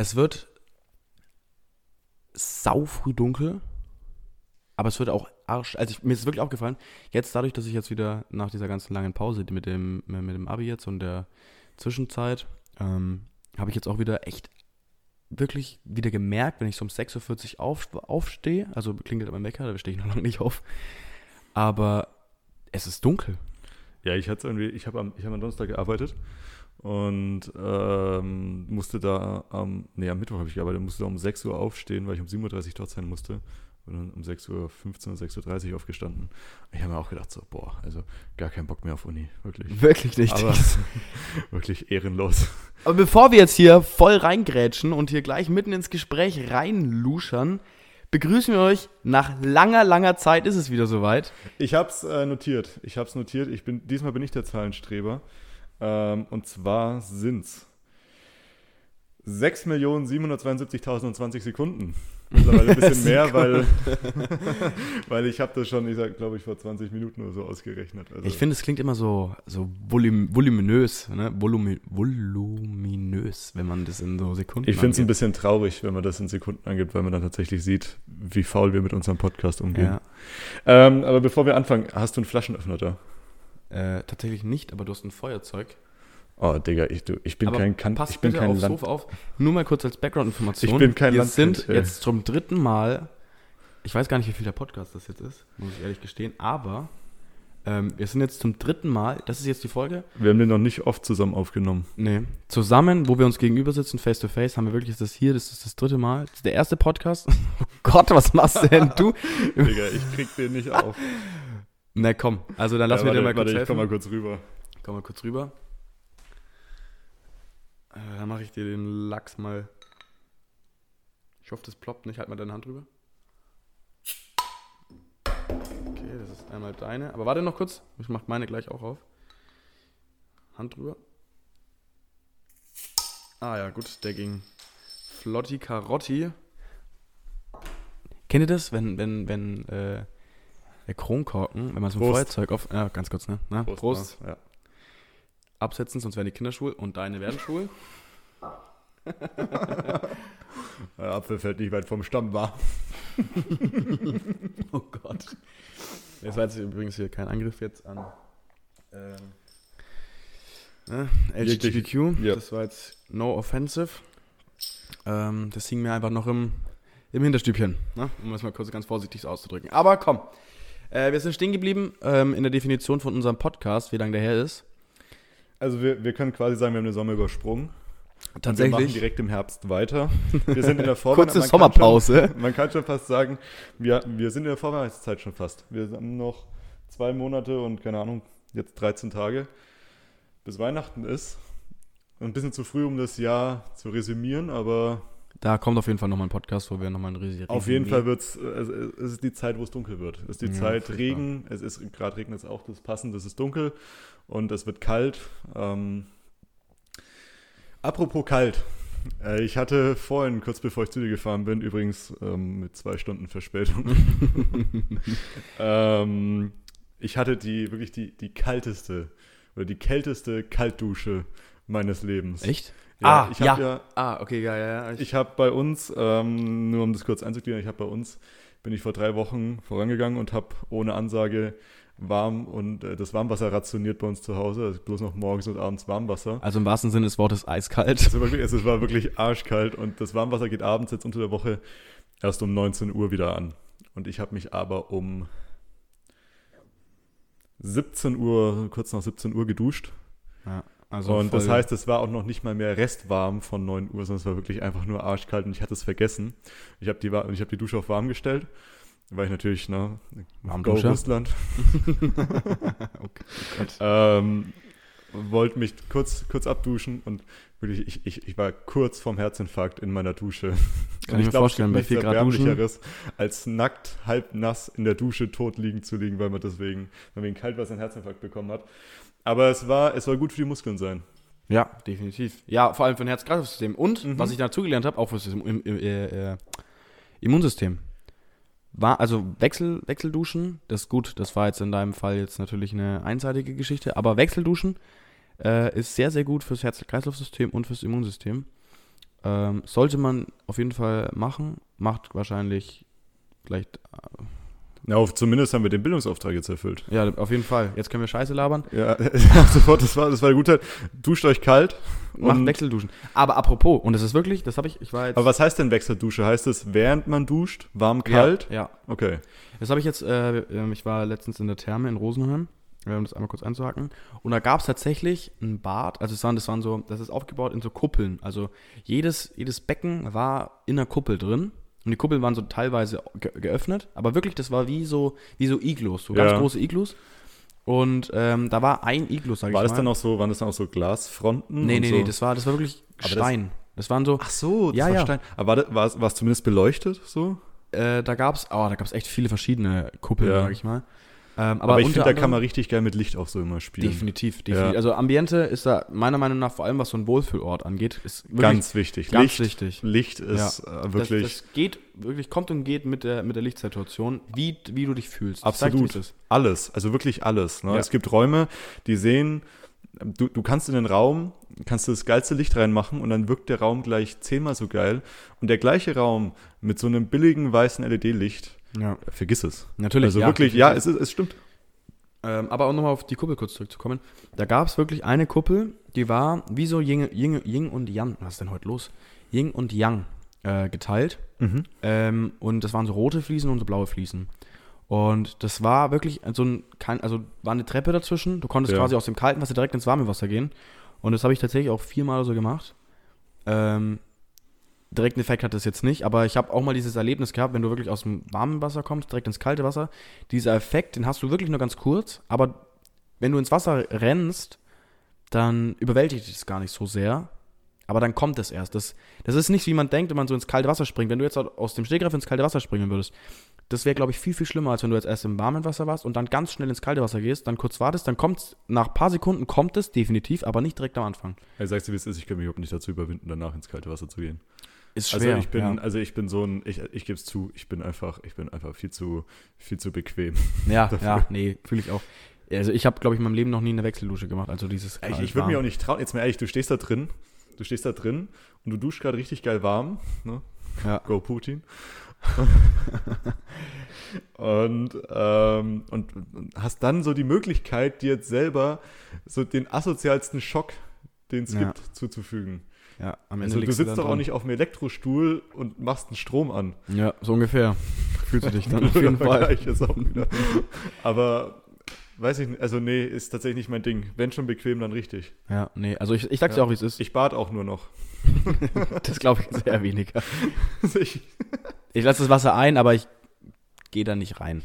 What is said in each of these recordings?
es wird sau früh dunkel, aber es wird auch arsch. Also ich, mir ist wirklich aufgefallen, jetzt dadurch, dass ich jetzt wieder nach dieser ganzen langen Pause mit dem, mit dem Abi jetzt und der Zwischenzeit, ähm, habe ich jetzt auch wieder echt wirklich wieder gemerkt, wenn ich so um 6.40 Uhr auf, aufstehe, also klingelt mein Wecker, da stehe ich noch lange nicht auf, aber es ist dunkel. Ja, ich hatte irgendwie, ich habe am, hab am Donnerstag gearbeitet und ähm, musste da am, nee, am Mittwoch habe ich gearbeitet, musste da um 6 Uhr aufstehen, weil ich um 7.30 Uhr dort sein musste. Und dann um 6.15 Uhr, 6.30 Uhr aufgestanden. Ich habe mir auch gedacht, so, boah, also gar keinen Bock mehr auf Uni, wirklich. Wirklich nicht. Aber wirklich ehrenlos. Aber bevor wir jetzt hier voll reingrätschen und hier gleich mitten ins Gespräch reinluschern, begrüßen wir euch. Nach langer, langer Zeit ist es wieder soweit. Ich habe es äh, notiert. Ich habe es notiert. Ich bin, diesmal bin ich der Zahlenstreber. Ähm, und zwar sind es 6.772.020 Sekunden. Mittlerweile ein bisschen mehr, weil, weil ich habe das schon, ich sag, glaube ich, vor 20 Minuten oder so ausgerechnet. Also Ich finde, es klingt immer so, so volum, voluminös, ne? Volumi, voluminös, wenn man das in so Sekunden ich finde es ein bisschen traurig, wenn man das in Sekunden angibt, weil man dann tatsächlich sieht, wie faul wir mit unserem Podcast umgehen. Ja, Ähm, aber bevor wir anfangen, hast du einen Flaschenöffner da? Äh, tatsächlich nicht, aber du hast ein Feuerzeug. Oh, Digga, ich, du, ich bin aber kein kan pass ich bin bitte kein aufs Land. Sofa auf. Nur mal kurz als Background-Information. Ich bin kein Wir Landkind, sind ey. jetzt zum dritten Mal, ich weiß gar nicht, wie viel der Podcast das jetzt ist, muss ich ehrlich gestehen, aber ähm, wir sind jetzt zum dritten Mal, das ist jetzt die Folge, Wir haben den noch nicht oft zusammen aufgenommen. Nee. Zusammen, wo wir uns gegenüber sitzen, face to face, haben wir wirklich das hier, das ist das dritte Mal. Das ist der erste Podcast. Oh Gott, was machst denn du? Digga, ich krieg den nicht auf. Na komm, also dann lass ja, mir warte, dir mal kurz warte, ich komm mal kurz rüber. Komm mal kurz rüber. Äh, dann mache ich dir den Lachs mal. Ich hoffe, das ploppt nicht. Halt mal deine Hand drüber. Okay, das ist einmal deine. Aber warte noch kurz. Ich mach meine gleich auch auf. Hand drüber. Ah ja, gut, der ging. Flotti Carotti. Kennt ihr das, wenn, wenn, wenn, äh, der Kronkorken, wenn man so ein Prost. Feuerzeug auf. Ja, ganz kurz, ne? Na, Prost. Ja. Absetzen, sonst werden die Kinder schwul und deine werden schwul. Der Apfel fällt nicht weit vom Stamm, war. Oh Gott. Das war jetzt übrigens hier kein Angriff jetzt an ähm, ne, LGBTQ. ja. Das war jetzt no offensive. Ähm, das hing mir einfach noch im, im Hinterstübchen, ne? um es mal kurz ganz vorsichtig auszudrücken. Aber komm, äh, wir sind stehen geblieben ähm, in der Definition von unserem Podcast, wie lange der her ist. Also wir, wir können quasi sagen, wir haben den Sommer übersprungen. Und wir Tatsächlich. machen direkt im Herbst weiter. Wir sind in der Vorweihnachtszeit. Kurze Sommerpause. Man kann schon fast sagen, wir, wir sind in der Vorweihnachtszeit schon fast. Wir haben noch zwei Monate und keine Ahnung, jetzt 13 Tage, bis Weihnachten ist. Ein bisschen zu früh, um das Jahr zu resümieren, aber Da kommt auf jeden Fall nochmal ein Podcast, wo wir nochmal ein riesiges auf jeden Fall wird es, es ist die Zeit, wo es dunkel wird. Es ist die Ja, Zeit furchtbar. Regen, es ist, gerade regnet es auch, das ist passend, es ist dunkel und es wird kalt. Ähm, apropos kalt. Äh, ich hatte vorhin, kurz bevor ich zu dir gefahren bin, übrigens ähm, mit zwei Stunden Verspätung, ähm, ich hatte die wirklich die, die kalteste oder die kälteste Kaltdusche meines Lebens. Echt? Ja, ah, ich ja. hab ja Ah, okay, ja, ja. ja. ich habe bei uns, ähm, nur um das kurz einzugliedern, ich habe bei uns, bin ich vor drei Wochen vorangegangen und habe ohne Ansage warm und äh, das Warmwasser rationiert bei uns zu Hause. Also bloß noch morgens und abends Warmwasser. Also im wahrsten Sinne des Wortes eiskalt. Also wirklich, es war wirklich arschkalt und das Warmwasser geht abends jetzt unter der Woche erst um 19 Uhr wieder an. Und ich habe mich aber um 17 Uhr, kurz nach 17 Uhr geduscht. Ja, also und das heißt, es war auch noch nicht mal mehr restwarm von 9 Uhr, sondern es war wirklich einfach nur arschkalt und ich hatte es vergessen. Ich habe die, ich hab die Dusche auf warm gestellt, weil ich natürlich, ne, Go Warmdusche? Russland, okay. oh ähm, wollte mich kurz, kurz abduschen und wirklich, ich, ich, ich war kurz vorm Herzinfarkt in meiner Dusche. Kann Und ich mir glaub, es vorstellen, gibt bei nichts 4 Grad duschen. Erbärmlicheres, als nackt, halb nass in der Dusche tot liegen zu liegen, weil man deswegen, weil man wegen Kaltwasser einen Herzinfarkt bekommen hat. Aber es war, es soll gut für die Muskeln sein. Ja, definitiv. Ja, vor allem für ein Herz-Kreislauf-System. Und, Mhm. was ich dazugelernt habe, auch für das im, im, äh, äh, Immunsystem. War, also Wechsel, Wechselduschen, das ist gut. Das war jetzt in deinem Fall jetzt natürlich eine einseitige Geschichte. Aber Wechselduschen äh, ist sehr, sehr gut fürs Herz-Kreislauf-System und fürs Immunsystem. Ähm, sollte man auf jeden Fall machen. Macht wahrscheinlich vielleicht. Ja, auf, zumindest haben wir den Bildungsauftrag jetzt erfüllt. ja, auf jeden Fall. Jetzt können wir Scheiße labern. Ja, sofort, das war, das war eine gute Zeit. Duscht euch kalt. Macht Wechselduschen. Aber apropos, und das ist wirklich, das habe ich, ich war jetzt. Aber was heißt denn Wechseldusche? Heißt es, während man duscht, warm, ja, kalt? Ja. Okay. Das habe ich jetzt, äh, ähm, ich war letztens in der Therme in Rosenheim, äh, um das einmal kurz einzuhaken. Und da gab es tatsächlich ein Bad, also es waren, das waren so, das ist aufgebaut in so Kuppeln. Also jedes, jedes Becken war in einer Kuppel drin. Und die Kuppeln waren so teilweise ge geöffnet, aber wirklich, das war wie so, wie so Iglus, so ganz Ja. große Iglus. Und ähm, da war ein Iglu, sag ich War mal. das dann auch so, waren das dann auch so Glasfronten? Nee, nee, so? nee, das war, das war wirklich Aber das- Stein. Das, waren so, Ach so, das Ja, war ja. Stein. Aber war, das- war, es- war es zumindest beleuchtet so? äh, da gab's, oh, da gab's echt viele verschiedene Kuppeln, Ja. sag ich mal. Ähm, Aber, ich unter finde, da anderem- kann man richtig geil mit Licht auch so immer spielen. Definitiv, definitiv. Ja. Also Ambiente ist da meiner Meinung nach vor allem, was so ein Wohlfühlort angeht, ist wirklich Ganz wichtig. ganz Licht, wichtig. Licht ist äh, Das, wirklich das geht, wirklich kommt und geht mit der, mit der Lichtsituation, wie, wie du dich fühlst. Ich absolut ist. alles. Also wirklich alles. Ne? Ja. Es gibt Räume, die sehen, du, du kannst in den Raum, kannst du das geilste Licht reinmachen und dann wirkt der Raum gleich zehnmal so geil. Und der gleiche Raum mit so einem billigen weißen LED-Licht, Ja, vergiss es. natürlich. Also ja, wirklich, ja, es, ist, es stimmt. Ähm, aber um nochmal auf die Kuppel kurz zurückzukommen. Da gab es wirklich eine Kuppel, die war wie so Yin, Yin, Yin und Yang. Was ist denn heute los? Yin und Yang äh, geteilt. Mhm. Ähm, und das waren so rote Fliesen und so blaue Fliesen. Und das war wirklich so ein, kein, also war eine Treppe dazwischen. Du konntest Ja. quasi aus dem kalten Wasser direkt ins warme Wasser gehen. Und das habe ich tatsächlich auch viermal so gemacht. Ähm, direkten Effekt hat das jetzt nicht, aber ich habe auch mal dieses Erlebnis gehabt, wenn du wirklich aus dem warmen Wasser kommst, direkt ins kalte Wasser. Dieser Effekt, den hast du wirklich nur ganz kurz, aber wenn du ins Wasser rennst, dann überwältigt dich das gar nicht so sehr. Aber dann kommt es erst. Das, das ist nicht, wie man denkt, wenn man so ins kalte Wasser springt. Wenn du jetzt aus dem Stegreif ins kalte Wasser springen würdest, das wäre, glaube ich, viel, viel schlimmer, als wenn du jetzt erst im warmen Wasser warst und dann ganz schnell ins kalte Wasser gehst, dann kurz wartest, dann kommt es, nach ein paar Sekunden kommt es definitiv, aber nicht direkt am Anfang. Hey, sagst du, wie es ist, ich kann mich überhaupt nicht dazu überwinden, danach ins kalte Wasser zu gehen. Ist Also schwer. ich bin, ja. also ich bin so ein, ich, ich gebe es zu, ich bin einfach, ich bin einfach viel zu, viel zu bequem. Ja, dafür. ja, nee, fühle ich auch. Also ich habe, glaube ich, in meinem Leben noch nie eine Wechseldusche gemacht. Also dieses. Ich, ich würde mich auch nicht trauen. Jetzt mal ehrlich, du stehst da drin, du stehst da drin und du duschst gerade richtig geil warm. Ne? Ja. Go Putin. und, ähm, und hast dann so die Möglichkeit, dir jetzt selber so den asozialsten Schock, den es Ja. gibt, zuzufügen. Ja, am Ende Also du sitzt doch auch nicht auf dem Elektrostuhl und machst einen Strom an. Ja, so ungefähr. Fühlst du dich dann auf jeden Fall. Aber weiß ich nicht, also nee, ist tatsächlich nicht mein Ding. Wenn schon bequem, dann richtig. Ja, nee, also ich, ich sag's dir Ja. auch, wie es ist. Ich bad auch nur noch. Das glaube ich sehr weniger. ich, Ich lasse das Wasser ein, aber ich gehe da nicht rein.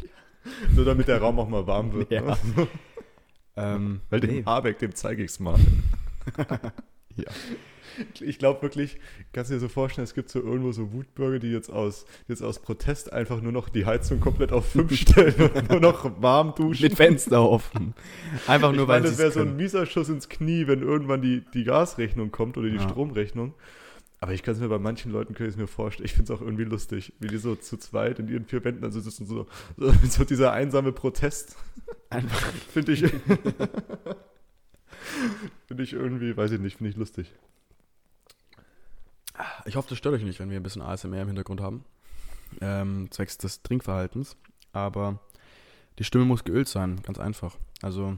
nur damit der Raum auch mal warm wird. Ja. Ne? Ähm, Weil dem nee. Habeck, dem zeige ich's mal. Ja. Ich glaube wirklich, kannst du dir so vorstellen, es gibt so irgendwo so Wutbürger, die jetzt aus, jetzt aus Protest einfach nur noch die Heizung komplett auf 5 stellen und nur noch warm duschen. Mit Fenster offen. Einfach nur, ich weil meine, das wäre so ein mieser Schuss ins Knie, wenn irgendwann die, die Gasrechnung kommt oder die Ja. Stromrechnung. Aber ich kann es mir bei manchen Leuten kann ich es mir vorstellen. Ich finde es auch irgendwie lustig, wie die so zu zweit in ihren vier Wänden also sitzen, so, so, so dieser einsame Protest. Einfach. Finde ich. finde ich irgendwie, weiß ich nicht, finde ich lustig. Ich hoffe, das stört euch nicht, wenn wir ein bisschen ASMR im Hintergrund haben. Ähm, zwecks des Trinkverhaltens. Aber die Stimme muss geölt sein, ganz einfach. Also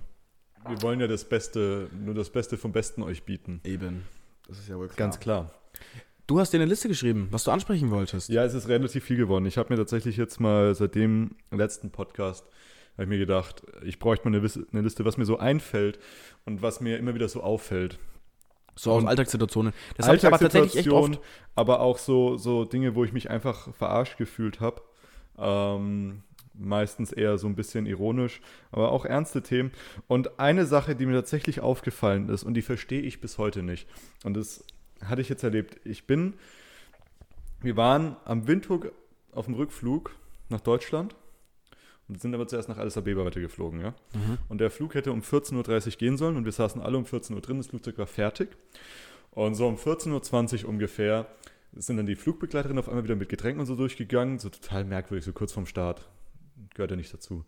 Wir wollen ja das Beste, nur das Beste vom Besten euch bieten. eben. Das ist ja wohl klar. Ganz klar. Du hast dir eine Liste geschrieben, was du ansprechen wolltest. Ja, es ist relativ viel geworden. Ich habe mir tatsächlich jetzt mal seit dem letzten Podcast habe ich mir gedacht, ich bräuchte mal eine, eine Liste, was mir so einfällt und was mir immer wieder so auffällt. So aus Alltagssituationen. Das habe ich aber tatsächlich echt oft. aber auch so, so Dinge, wo ich mich einfach verarscht gefühlt habe. Ähm, meistens eher so ein bisschen ironisch, aber auch ernste Themen. Und eine Sache, die mir tatsächlich aufgefallen ist und die verstehe ich bis heute nicht. Und das hatte ich jetzt erlebt. Ich bin, wir waren am Windhoek auf dem Rückflug nach Deutschland und sind aber zuerst nach Addis Abeba weitergeflogen, ja. Mhm. Und der Flug hätte um 14.30 Uhr gehen sollen und wir saßen alle um 14 Uhr drin, das Flugzeug war fertig. Und so um 14.20 Uhr ungefähr sind dann die Flugbegleiterinnen auf einmal wieder mit Getränken und so durchgegangen, so total merkwürdig, so kurz vorm Start. Gehört ja nicht dazu.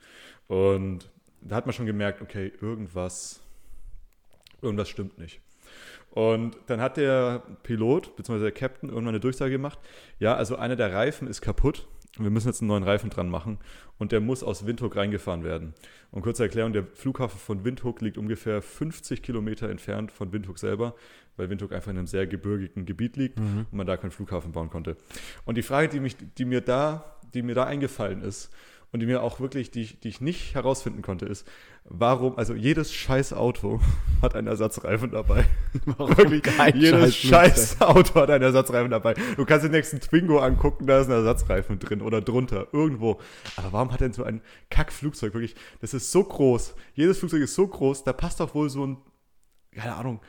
Und da hat man schon gemerkt, okay, irgendwas, irgendwas stimmt nicht. Und dann hat der Pilot, beziehungsweise der Captain, irgendwann eine Durchsage gemacht, ja, also einer der Reifen ist kaputt. Wir müssen jetzt einen neuen Reifen dran machen und der muss aus Windhoek reingefahren werden. Und kurze Erklärung, der Flughafen von Windhoek liegt ungefähr 50 Kilometer entfernt von Windhoek selber, weil Windhoek einfach in einem sehr gebirgigen Gebiet liegt Mhm. und man da keinen Flughafen bauen konnte. Und die Frage, die, mich, die, mir, da, die mir da eingefallen ist und die mir auch wirklich, die, ich- die ich nicht herausfinden konnte, ist, warum, also jedes scheiß Auto hat einen Ersatzreifen dabei. Wirklich, kein jedes scheiß scheiß Auto hat einen Ersatzreifen dabei. Du kannst den nächsten Twingo angucken, da ist ein Ersatzreifen drin oder drunter, irgendwo. Aber warum hat denn so ein Kackflugzeug wirklich, das ist so groß, jedes Flugzeug ist so groß, da passt doch wohl so ein, keine Ahnung,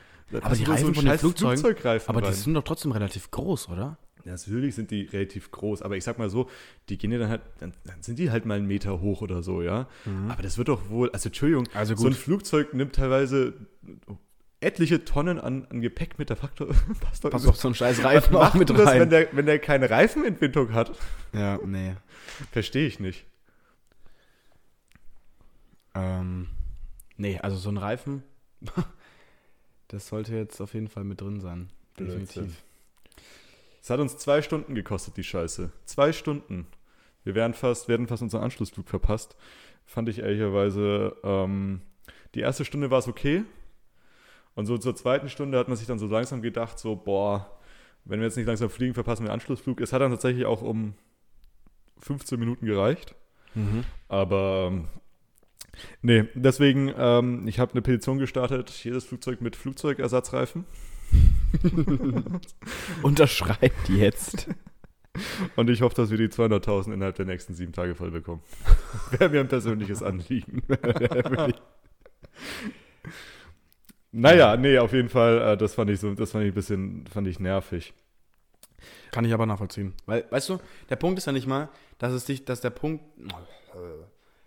Aber die Reifen so ein von den Flugzeugen, Flugzeugreifen Aber die rein. sind doch trotzdem relativ groß, oder? Natürlich sind die relativ groß, aber ich sag mal so, die gehen ja dann halt, dann, dann sind die halt mal einen Meter hoch oder so, ja. Aber das wird doch wohl, also Entschuldigung, Also so ein. Flugzeug nimmt teilweise etliche Tonnen an, an Gepäck mit, der Faktor passt doch Pass auf so einen scheiß Reifen auch mit das, wenn der, wenn der keine Reifen in Windhoek hat? Ja, nee. Verstehe ich nicht. Ähm, nee, also so ein Reifen, das sollte jetzt auf jeden Fall mit drin sein. Blödsinn. Es hat uns zwei Stunden gekostet, die Scheiße. Zwei Stunden. Wir wären fast, hätten fast unseren Anschlussflug verpasst. Fand ich ehrlicherweise, ähm, die erste Stunde war es okay. Und so zur zweiten Stunde hat man sich dann so langsam gedacht, so, boah, wenn wir jetzt nicht langsam fliegen, verpassen wir den Anschlussflug. Es hat dann tatsächlich auch um 15 Minuten gereicht. Mhm. Aber ähm, nee, deswegen, ähm, ich habe eine Petition gestartet, jedes Flugzeug mit Flugzeugersatzreifen. Unterschreibt jetzt. Und ich hoffe, dass wir die 200.000 innerhalb der nächsten sieben Tage voll bekommen. Wäre mir ein persönliches Anliegen. naja, nee, auf jeden Fall, äh, das fand ich so, das fand ich ein bisschen, fand ich nervig. Kann ich aber nachvollziehen. Weil, weißt du, der Punkt ist ja nicht mal, dass es dich, dass der Punkt,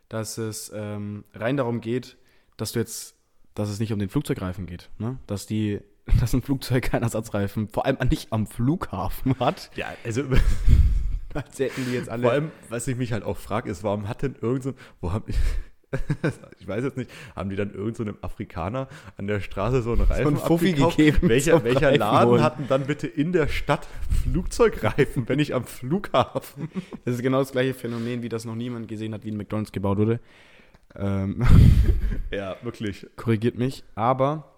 dass es ähm, rein darum geht, dass du jetzt, dass es nicht um den Flugzeugreifen geht, ne? Dass die, dass ein Flugzeug keinen Ersatzreifen, vor allem nicht am Flughafen hat. Ja, also Als hätten die jetzt alle. vor allem, was ich mich halt auch frage, ist, warum hat denn irgend so, wo haben ich weiß jetzt nicht, haben die dann irgend so einem Afrikaner an der Straße so einen Reifen Fuffi abgekauft? gegeben Welcher, welcher Reifen Laden holen. hat denn dann bitte in der Stadt Flugzeugreifen, wenn ich am Flughafen? Das ist genau das gleiche Phänomen, wie das noch niemand gesehen hat, wie ein McDonalds gebaut wurde. Ähm, Ja, wirklich. korrigiert mich, aber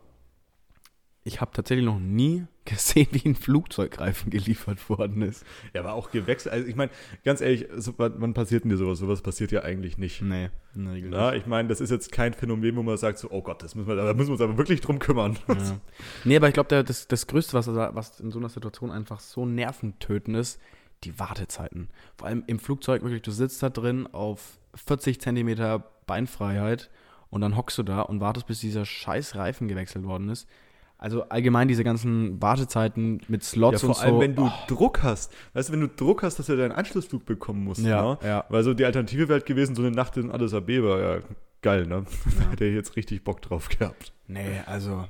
ich habe tatsächlich noch nie gesehen, wie ein Flugzeugreifen geliefert worden ist. Ja, aber auch gewechselt. Also ich meine, ganz ehrlich, so, wann, passiert denn dir sowas? Sowas passiert ja eigentlich nicht. Nee, in der Regel Na, ich meine, das ist jetzt kein Phänomen, wo man sagt so, oh Gott, das müssen wir, da müssen wir uns aber wirklich drum kümmern. Ja. Nee, aber ich glaube, das, das Größte, was, was in so einer Situation einfach so nerventötend ist, die Wartezeiten. Vor allem im Flugzeug, wirklich, du sitzt da drin auf 40 Zentimeter Beinfreiheit und dann hockst du da und wartest, bis dieser scheiß Reifen gewechselt worden ist. Also allgemein diese ganzen Wartezeiten mit Ja, Slots vor und allem, so. wenn du Oh, Druck hast. Weißt du, wenn du Druck hast, dass du deinen Anschlussflug bekommen musst. Ja, ne? ja. Weil so die Alternative wäre halt gewesen, so eine Nacht in Addis Abeba. Ja, geil, ne? Da hätte ich jetzt richtig Bock drauf gehabt. nee, also.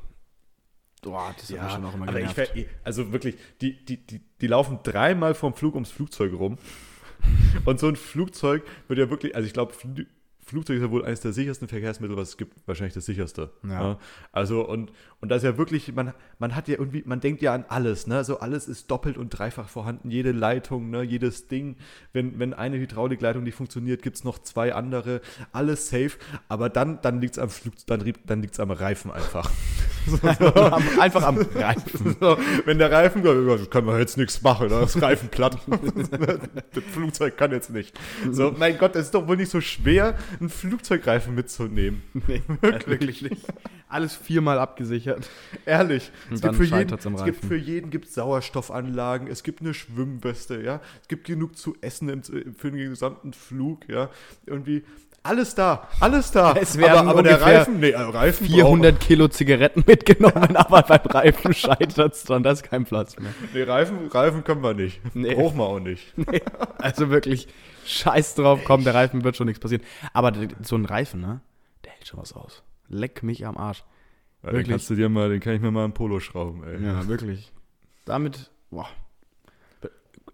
Boah, das hat mich schon auch immer aber ich also wirklich, die, die, die, die laufen dreimal vom Flug ums Flugzeug rum. Und so ein Flugzeug wird ja wirklich, also ich glaube, Fl Flugzeug ist ja wohl eines der sichersten Verkehrsmittel, was es gibt, wahrscheinlich das sicherste. Ja. Also und, und das ist ja wirklich, man, man hat ja irgendwie, man denkt ja an alles, ne? So alles ist doppelt und dreifach vorhanden, jede Leitung, ne, jedes Ding. Wenn, wenn eine Hydraulikleitung nicht funktioniert, gibt es noch zwei andere, alles safe, aber dann, dann liegt es am Flug, dann, dann liegt's am Reifen einfach. Am- einfach am Reifen. So, wenn der Reifen, kann man jetzt nichts machen, ne? das Reifen platt. das Flugzeug kann jetzt nicht. So, mein Gott, es ist doch wohl nicht so schwer, einen Flugzeugreifen mitzunehmen. Nee, wirklich nicht. Alles viermal abgesichert. Ehrlich. Es gibt, für jeden, es gibt für jeden gibt's Sauerstoffanlagen, es gibt eine Schwimmweste, ja. Es gibt genug zu essen im, für den gesamten Flug, ja. Irgendwie alles da, alles da. Es werden aber, aber der Reifen, nee, äh, Reifen 400 Kilo Zigaretten mitgenommen, aber beim Reifen scheitert es dann, da ist kein Platz mehr. Nee, Reifen, Reifen können wir nicht. Nee. Brauchen wir auch nicht. Nee, also wirklich, scheiß drauf, komm, der Reifen wird schon nichts passieren. Aber so ein Reifen, ne, der hält schon was aus. Leck mich am Arsch. Ja, den Wirklich? kannst du dir mal, den kann ich mir mal im Polo schrauben, ey. Ja, wirklich. Damit, boah.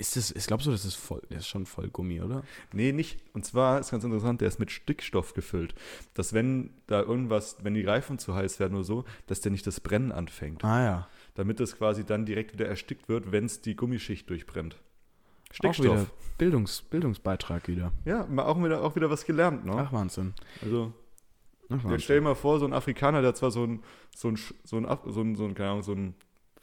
Ist das, ist, glaubst du, das ist voll, das ist schon voll Gummi, oder? Nee, nicht. Und zwar ist ganz interessant, der ist mit Stickstoff gefüllt. Dass wenn da irgendwas, wenn die Reifen zu heiß werden oder so, dass der nicht das Brennen anfängt. Ah ja. damit es quasi dann direkt wieder erstickt wird, wenn es die Gummischicht durchbrennt. Auch wieder Bildungs, Bildungsbeitrag wieder. Ja, mal auch wieder, auch wieder was gelernt, ne? Ach, Wahnsinn. Also, Ach, Wahnsinn. stell dir mal vor, so ein Afrikaner, der hat zwar so ein, so ein, so ein, so ein, so ein, keine Ahnung, so ein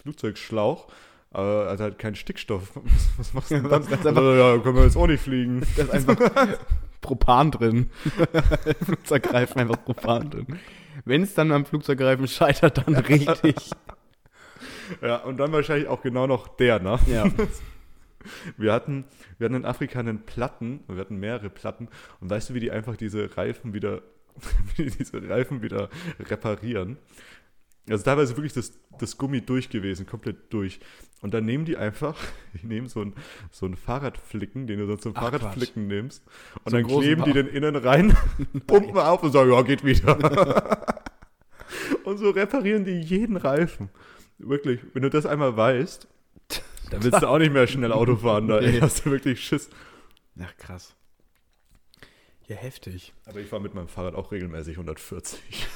Flugzeugschlauch, aber hat halt keinen Stickstoff. Was, machst du denn dann? Was, ganz einfach- Also, ja, können wir jetzt auch nicht fliegen. Da ist einfach Propan drin. Flugzeugreifen einfach Propan drin. Wenn es dann am Flugzeugreifen scheitert, dann richtig. Ja, und dann wahrscheinlich auch genau noch der, ne? Ja. Wir hatten, wir hatten in Afrika einen Platten, wir hatten mehrere Platten und weißt du, wie die einfach diese Reifen wieder, wie die diese Reifen wieder reparieren? Also teilweise wirklich das, das Gummi durch gewesen, komplett durch. Und dann nehmen die einfach, die nehmen so ein, so ein Fahrradflicken, den du sonst zum Ach, Fahrradflicken nimmst, und So dann kleben die den innen rein, pumpen auf und sagen, ja, geht wieder. und so reparieren die jeden Reifen. Wirklich, wenn du das einmal weißt, dann willst du auch nicht mehr schnell Auto fahren, da Nee. hast du wirklich Schiss. Ach, krass. Ja, heftig. Aber ich fahre mit meinem Fahrrad auch regelmäßig 140.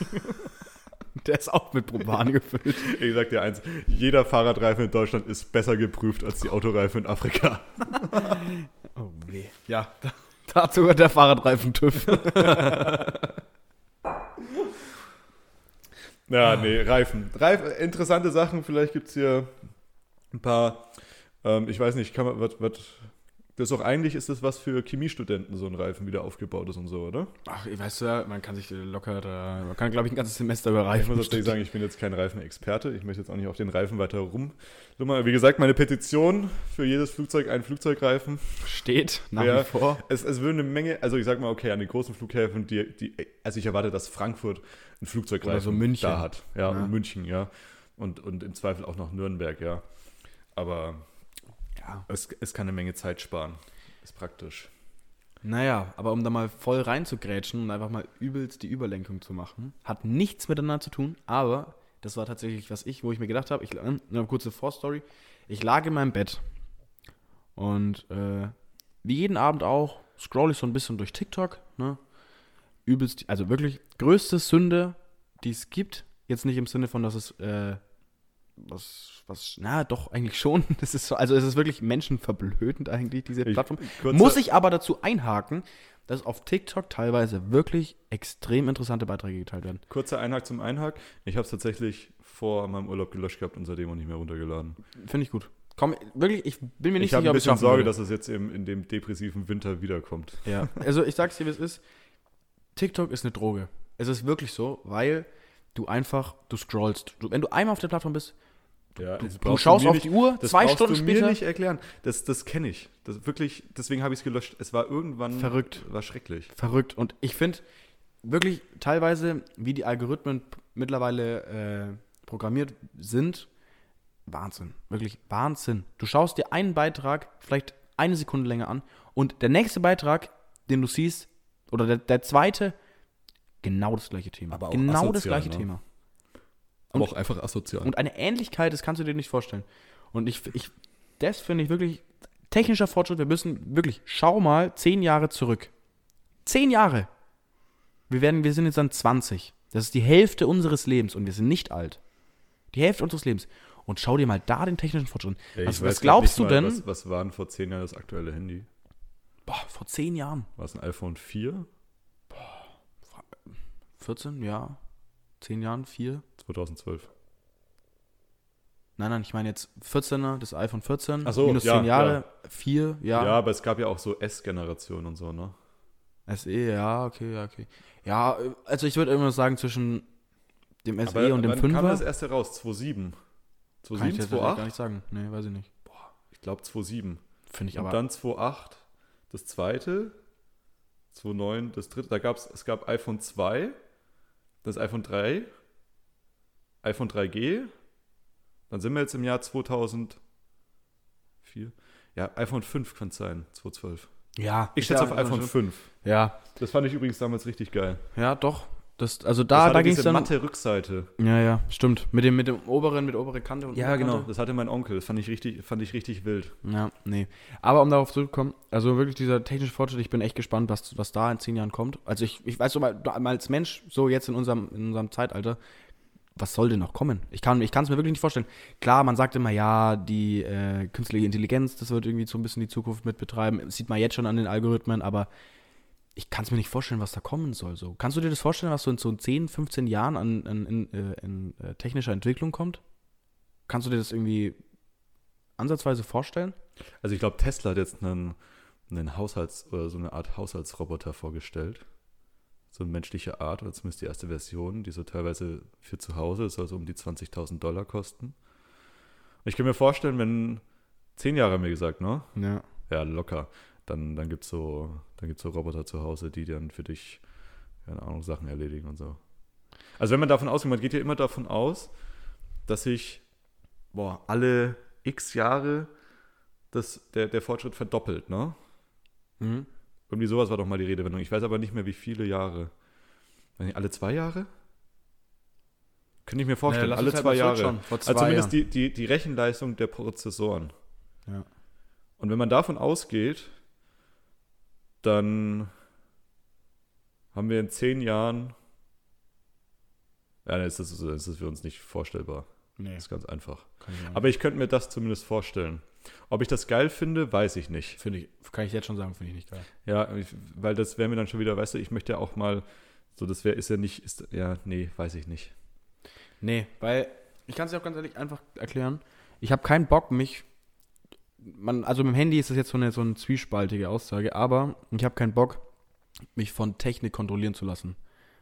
Der ist auch mit Propan gefüllt. Ich sag dir eins, jeder Fahrradreifen in Deutschland ist besser geprüft als die Autoreifen in Afrika. Oh, weh. Ja, da, da hat sogar der Fahrradreifen TÜV. Ja, nee, Reifen. Reifen. Interessante Sachen, vielleicht gibt es hier ein paar, ähm, ich weiß nicht, kann man, was, was, das ist auch eigentlich, ist das was für Chemiestudenten, so ein Reifen wieder aufgebaut ist und so, oder? Ach, ich weiß ja, man kann sich locker da, man kann, glaube ich, ein ganzes Semester über Ich Reifen muss tatsächlich sagen, ich bin jetzt kein Reifenexperte. Ich möchte jetzt auch nicht auf den Reifen weiter rumlummern. Wie gesagt, meine Petition für jedes Flugzeug ein Flugzeugreifen. steht nach Ja. wie vor. Es, es würde eine Menge, also ich sag mal, okay, an den großen Flughäfen, die, die, also ich erwarte, dass Frankfurt ein Flugzeugreifen so München. da hat. Ja, Ja. und München, ja. Und, und im Zweifel auch noch Nürnberg, ja. Aber Ja. es, es kann eine Menge Zeit sparen. Ist praktisch. Naja, aber um da mal voll reinzugrätschen und einfach mal übelst die Überlenkung zu machen, hat nichts miteinander zu tun, aber das war tatsächlich was ich, wo ich mir gedacht habe, ich, äh, eine kurze Vorstory, ich lag in meinem Bett und äh, wie jeden Abend auch scroll ich so ein bisschen durch TikTok, ne? Übelst, also wirklich größte Sünde, die es gibt, jetzt nicht im Sinne von, dass es äh, was, was, na doch, eigentlich schon. Das ist so, also es ist wirklich menschenverblödend eigentlich, diese Ich- Plattform. Muss ich aber dazu einhaken, dass auf TikTok teilweise wirklich extrem interessante Beiträge geteilt werden. Kurzer Einhag zum Einhag. Ich habe es tatsächlich vor meinem Urlaub gelöscht gehabt und seitdem auch nicht mehr runtergeladen. Finde ich gut. Komm, wirklich, ich bin mir nicht ich habe sicher, ein ob ich bisschen schaffen Sorge, würde. dass es jetzt eben in dem depressiven Winter wiederkommt. Ja, also ich sag's dir, wie es ist. TikTok ist eine Droge. Es ist wirklich so, weil du einfach, du scrollst. Du, wenn du einmal auf der Plattform bist, Ja, du, das du schaust mir auf nicht- die Uhr, Das zwei Stunden du später. mir nicht erklären. Das, das kenne ich. Das wirklich, deswegen habe ich es gelöscht. Es war irgendwann Verrückt. War schrecklich. Verrückt. Und ich finde wirklich teilweise, wie die Algorithmen mittlerweile äh, programmiert sind, Wahnsinn. Wirklich Wahnsinn. Du schaust dir einen Beitrag vielleicht eine Sekunde länger an und der nächste Beitrag, den du siehst, oder der, der zweite, genau das gleiche Thema. Aber auch genau das asozial, gleiche ne? Thema. Aber Und- auch einfach asozial. Und eine Ähnlichkeit, das kannst du dir nicht vorstellen. Und ich, ich das finde ich wirklich technischer Fortschritt. Wir müssen wirklich, schau mal, zehn Jahre zurück. Zehn Jahre. Wir, werden, wir sind jetzt dann 20. Das ist die Hälfte unseres Lebens und wir sind nicht alt. Die Hälfte unseres Lebens. Und schau dir mal da den technischen Fortschritt an. Was was glaubst du mal, denn? Was, was waren vor zehn Jahren das aktuelle Handy? Boah, vor zehn Jahren. War es ein iPhone 4? 14, ja. Zehn Jahren, vier. 2012. Nein, nein, ich meine jetzt 14er, das iPhone 14. Ach so, minus ja, zehn Jahre, vier, Ja. ja. aber es gab ja auch so S-Generationen und so, ne? SE, ja, okay, ja, okay. Ja, also ich würde immer sagen, zwischen dem SE aber und dem wann kam das 5er. erste raus? 2007? Kann ich 2007, dir tatsächlich gar 2008? nicht sagen. Nee, weiß ich nicht. Ich glaube 2007. Finde ich Und aber. dann 2008 das zweite, 2009 das dritte. Da gab es, es gab iPhone 2, das iPhone 3, iPhone 3G. Dann sind wir jetzt im Jahr 2004. Ja, iPhone 5 kann es sein, 2012. ja, Ich schätze auf iPhone 5. Ja, Das fand ich übrigens damals richtig geil. ja, doch. Das, also Das da, hatte da ging es dann. matte Rückseite. Ja, ja, stimmt. Mit dem, mit dem oberen, mit der oberen Kante und Unterkante. Das hatte mein Onkel. Das fand ich richtig, fand ich richtig wild. Ja, nee. Aber um darauf zurückzukommen, also wirklich dieser technische Fortschritt, ich bin echt gespannt, was, was da in zehn Jahren kommt. Also ich, ich weiß so mal, als Mensch, so jetzt in unserem, in unserem Zeitalter, was soll denn noch kommen? Ich kann es mir wirklich nicht vorstellen. Klar, man sagt immer, ja, die äh, künstliche Intelligenz, das wird irgendwie so ein bisschen die Zukunft mit betreiben. Das sieht man jetzt schon an den Algorithmen, aber ich kann es mir nicht vorstellen, was da kommen soll. So. Kannst du dir das vorstellen, was so in so 10, 15 Jahren an, an in, äh, in äh, technischer Entwicklung kommt? Kannst du dir das irgendwie ansatzweise vorstellen? Also ich glaube, Tesla hat jetzt einen, einen Haushalts- oder so eine Art Haushaltsroboter vorgestellt. So eine menschliche Art, oder zumindest die erste Version, die so teilweise für zu Hause, soll so um die 20.000 Dollar kosten. Ich kann mir vorstellen, wenn zehn Jahre haben wir gesagt, ne? Ja. Ja, locker. Dann, dann gibt es so, so Roboter zu Hause, die dann für dich, keine Ahnung, Sachen erledigen und so. Also wenn man davon ausgeht, man geht ja immer davon aus, dass sich boah, alle x Jahre das, der, der Fortschritt verdoppelt, ne? Mhm. Irgendwie sowas war doch mal die Redewendung. Ich weiß aber nicht mehr, wie viele Jahre. Alle zwei Jahre? Könnte ich mir vorstellen, Naja, alle zwei halt mal Jahre. Vor also zwei zumindest Jahren. die, die, die Rechenleistung der Prozessoren. Ja. Und wenn man davon ausgeht, dann haben wir in zehn Jahren. Ja, dann ist das, ist das für uns nicht vorstellbar. Nee, Das ist ganz einfach. ich. Aber ich könnte mir das zumindest vorstellen. Ob ich das geil finde, weiß ich nicht. Finde ich, kann ich jetzt schon sagen, finde ich nicht geil. Ja, ich, weil das wäre mir dann schon wieder, weißt du, ich möchte ja auch mal, so das wäre, ist ja nicht, ist, ja, nee, weiß ich nicht. Nee, weil ich kann es dir auch ganz ehrlich einfach erklären. Ich habe keinen Bock, mich. Man, also mit dem Handy ist das jetzt so eine, so eine zwiespaltige Aussage, aber ich habe keinen Bock, mich von Technik kontrollieren zu lassen.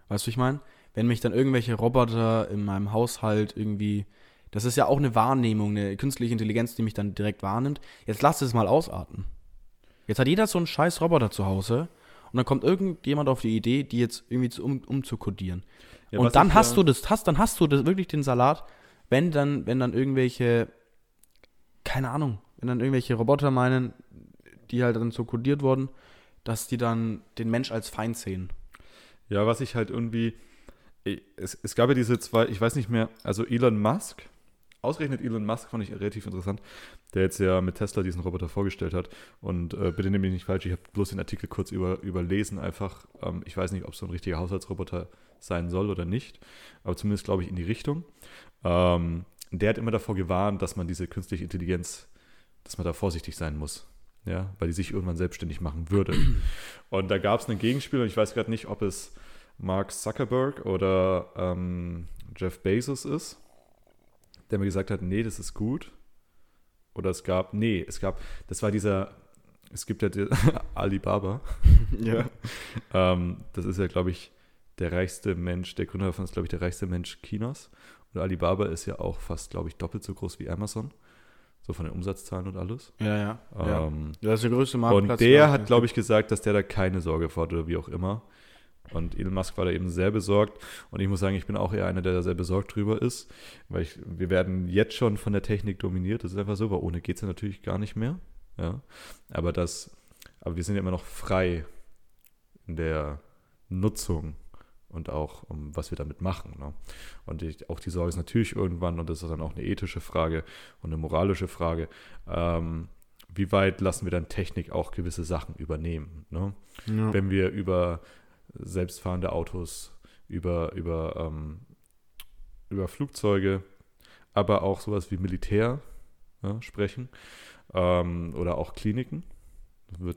Weißt du, ich meine? Wenn mich dann irgendwelche Roboter in meinem Haushalt irgendwie. Das ist ja auch eine Wahrnehmung, eine künstliche Intelligenz, die mich dann direkt wahrnimmt. Jetzt lass es mal ausarten. Jetzt hat jeder so einen scheiß Roboter zu Hause und dann kommt irgendjemand auf die Idee, die jetzt irgendwie zu, um, umzukodieren. Ja, und dann hast ja- du das, hast, dann hast du das wirklich den Salat, wenn dann, wenn dann irgendwelche, keine Ahnung, wenn dann irgendwelche Roboter meinen, die halt dann so kodiert wurden, dass die dann den Mensch als Feind sehen. Ja, was ich halt irgendwie, es, es gab ja diese zwei, ich weiß nicht mehr, also Elon Musk, ausgerechnet Elon Musk fand ich relativ interessant, der jetzt ja mit Tesla diesen Roboter vorgestellt hat. Und äh, bitte nehmt mich nicht falsch, ich habe bloß den Artikel kurz über, überlesen einfach. Ähm, ich weiß nicht, ob so ein richtiger Haushaltsroboter sein soll oder nicht, aber zumindest glaube ich in die Richtung. Ähm, der hat immer davor gewarnt, dass man diese künstliche Intelligenz, dass man da vorsichtig sein muss. Ja, weil die sich irgendwann selbstständig machen würde. Und da gab es einen Gegenspieler, und ich weiß gerade nicht, ob es Mark Zuckerberg oder ähm, Jeff Bezos ist, der mir gesagt hat, nee, das ist gut. Oder es gab, nee, es gab, das war dieser, es gibt ja die, Alibaba. Ja. Ähm, das ist ja, glaube ich, der reichste Mensch, der Gründer davon ist, glaube ich, der reichste Mensch Chinas. Und Alibaba ist ja auch fast, glaube ich, doppelt so groß wie Amazon. So von den Umsatzzahlen und alles. Ja, ja. ja. Ähm, Das ist der größte Marktplatz. und der hat, glaube ich, gesagt, dass der da keine Sorge vor hat oder wie auch immer. Und Elon Musk war da eben sehr besorgt. Und ich muss sagen, ich bin auch eher einer, der da sehr besorgt drüber ist. Weil ich, wir werden jetzt schon von der Technik dominiert. Das ist einfach so, weil ohne geht es ja natürlich gar nicht mehr. Ja. Aber das, aber wir sind ja immer noch frei in der Nutzung und auch um was wir damit machen. Ne? Und ich, auch die Sorge ist natürlich irgendwann, und das ist dann auch eine ethische Frage und eine moralische Frage, ähm, wie weit lassen wir dann Technik auch gewisse Sachen übernehmen? Ne? Ja. Wenn wir über selbstfahrende Autos, über, über, ähm, über Flugzeuge, aber auch sowas wie Militär ja, sprechen ähm, oder auch Kliniken.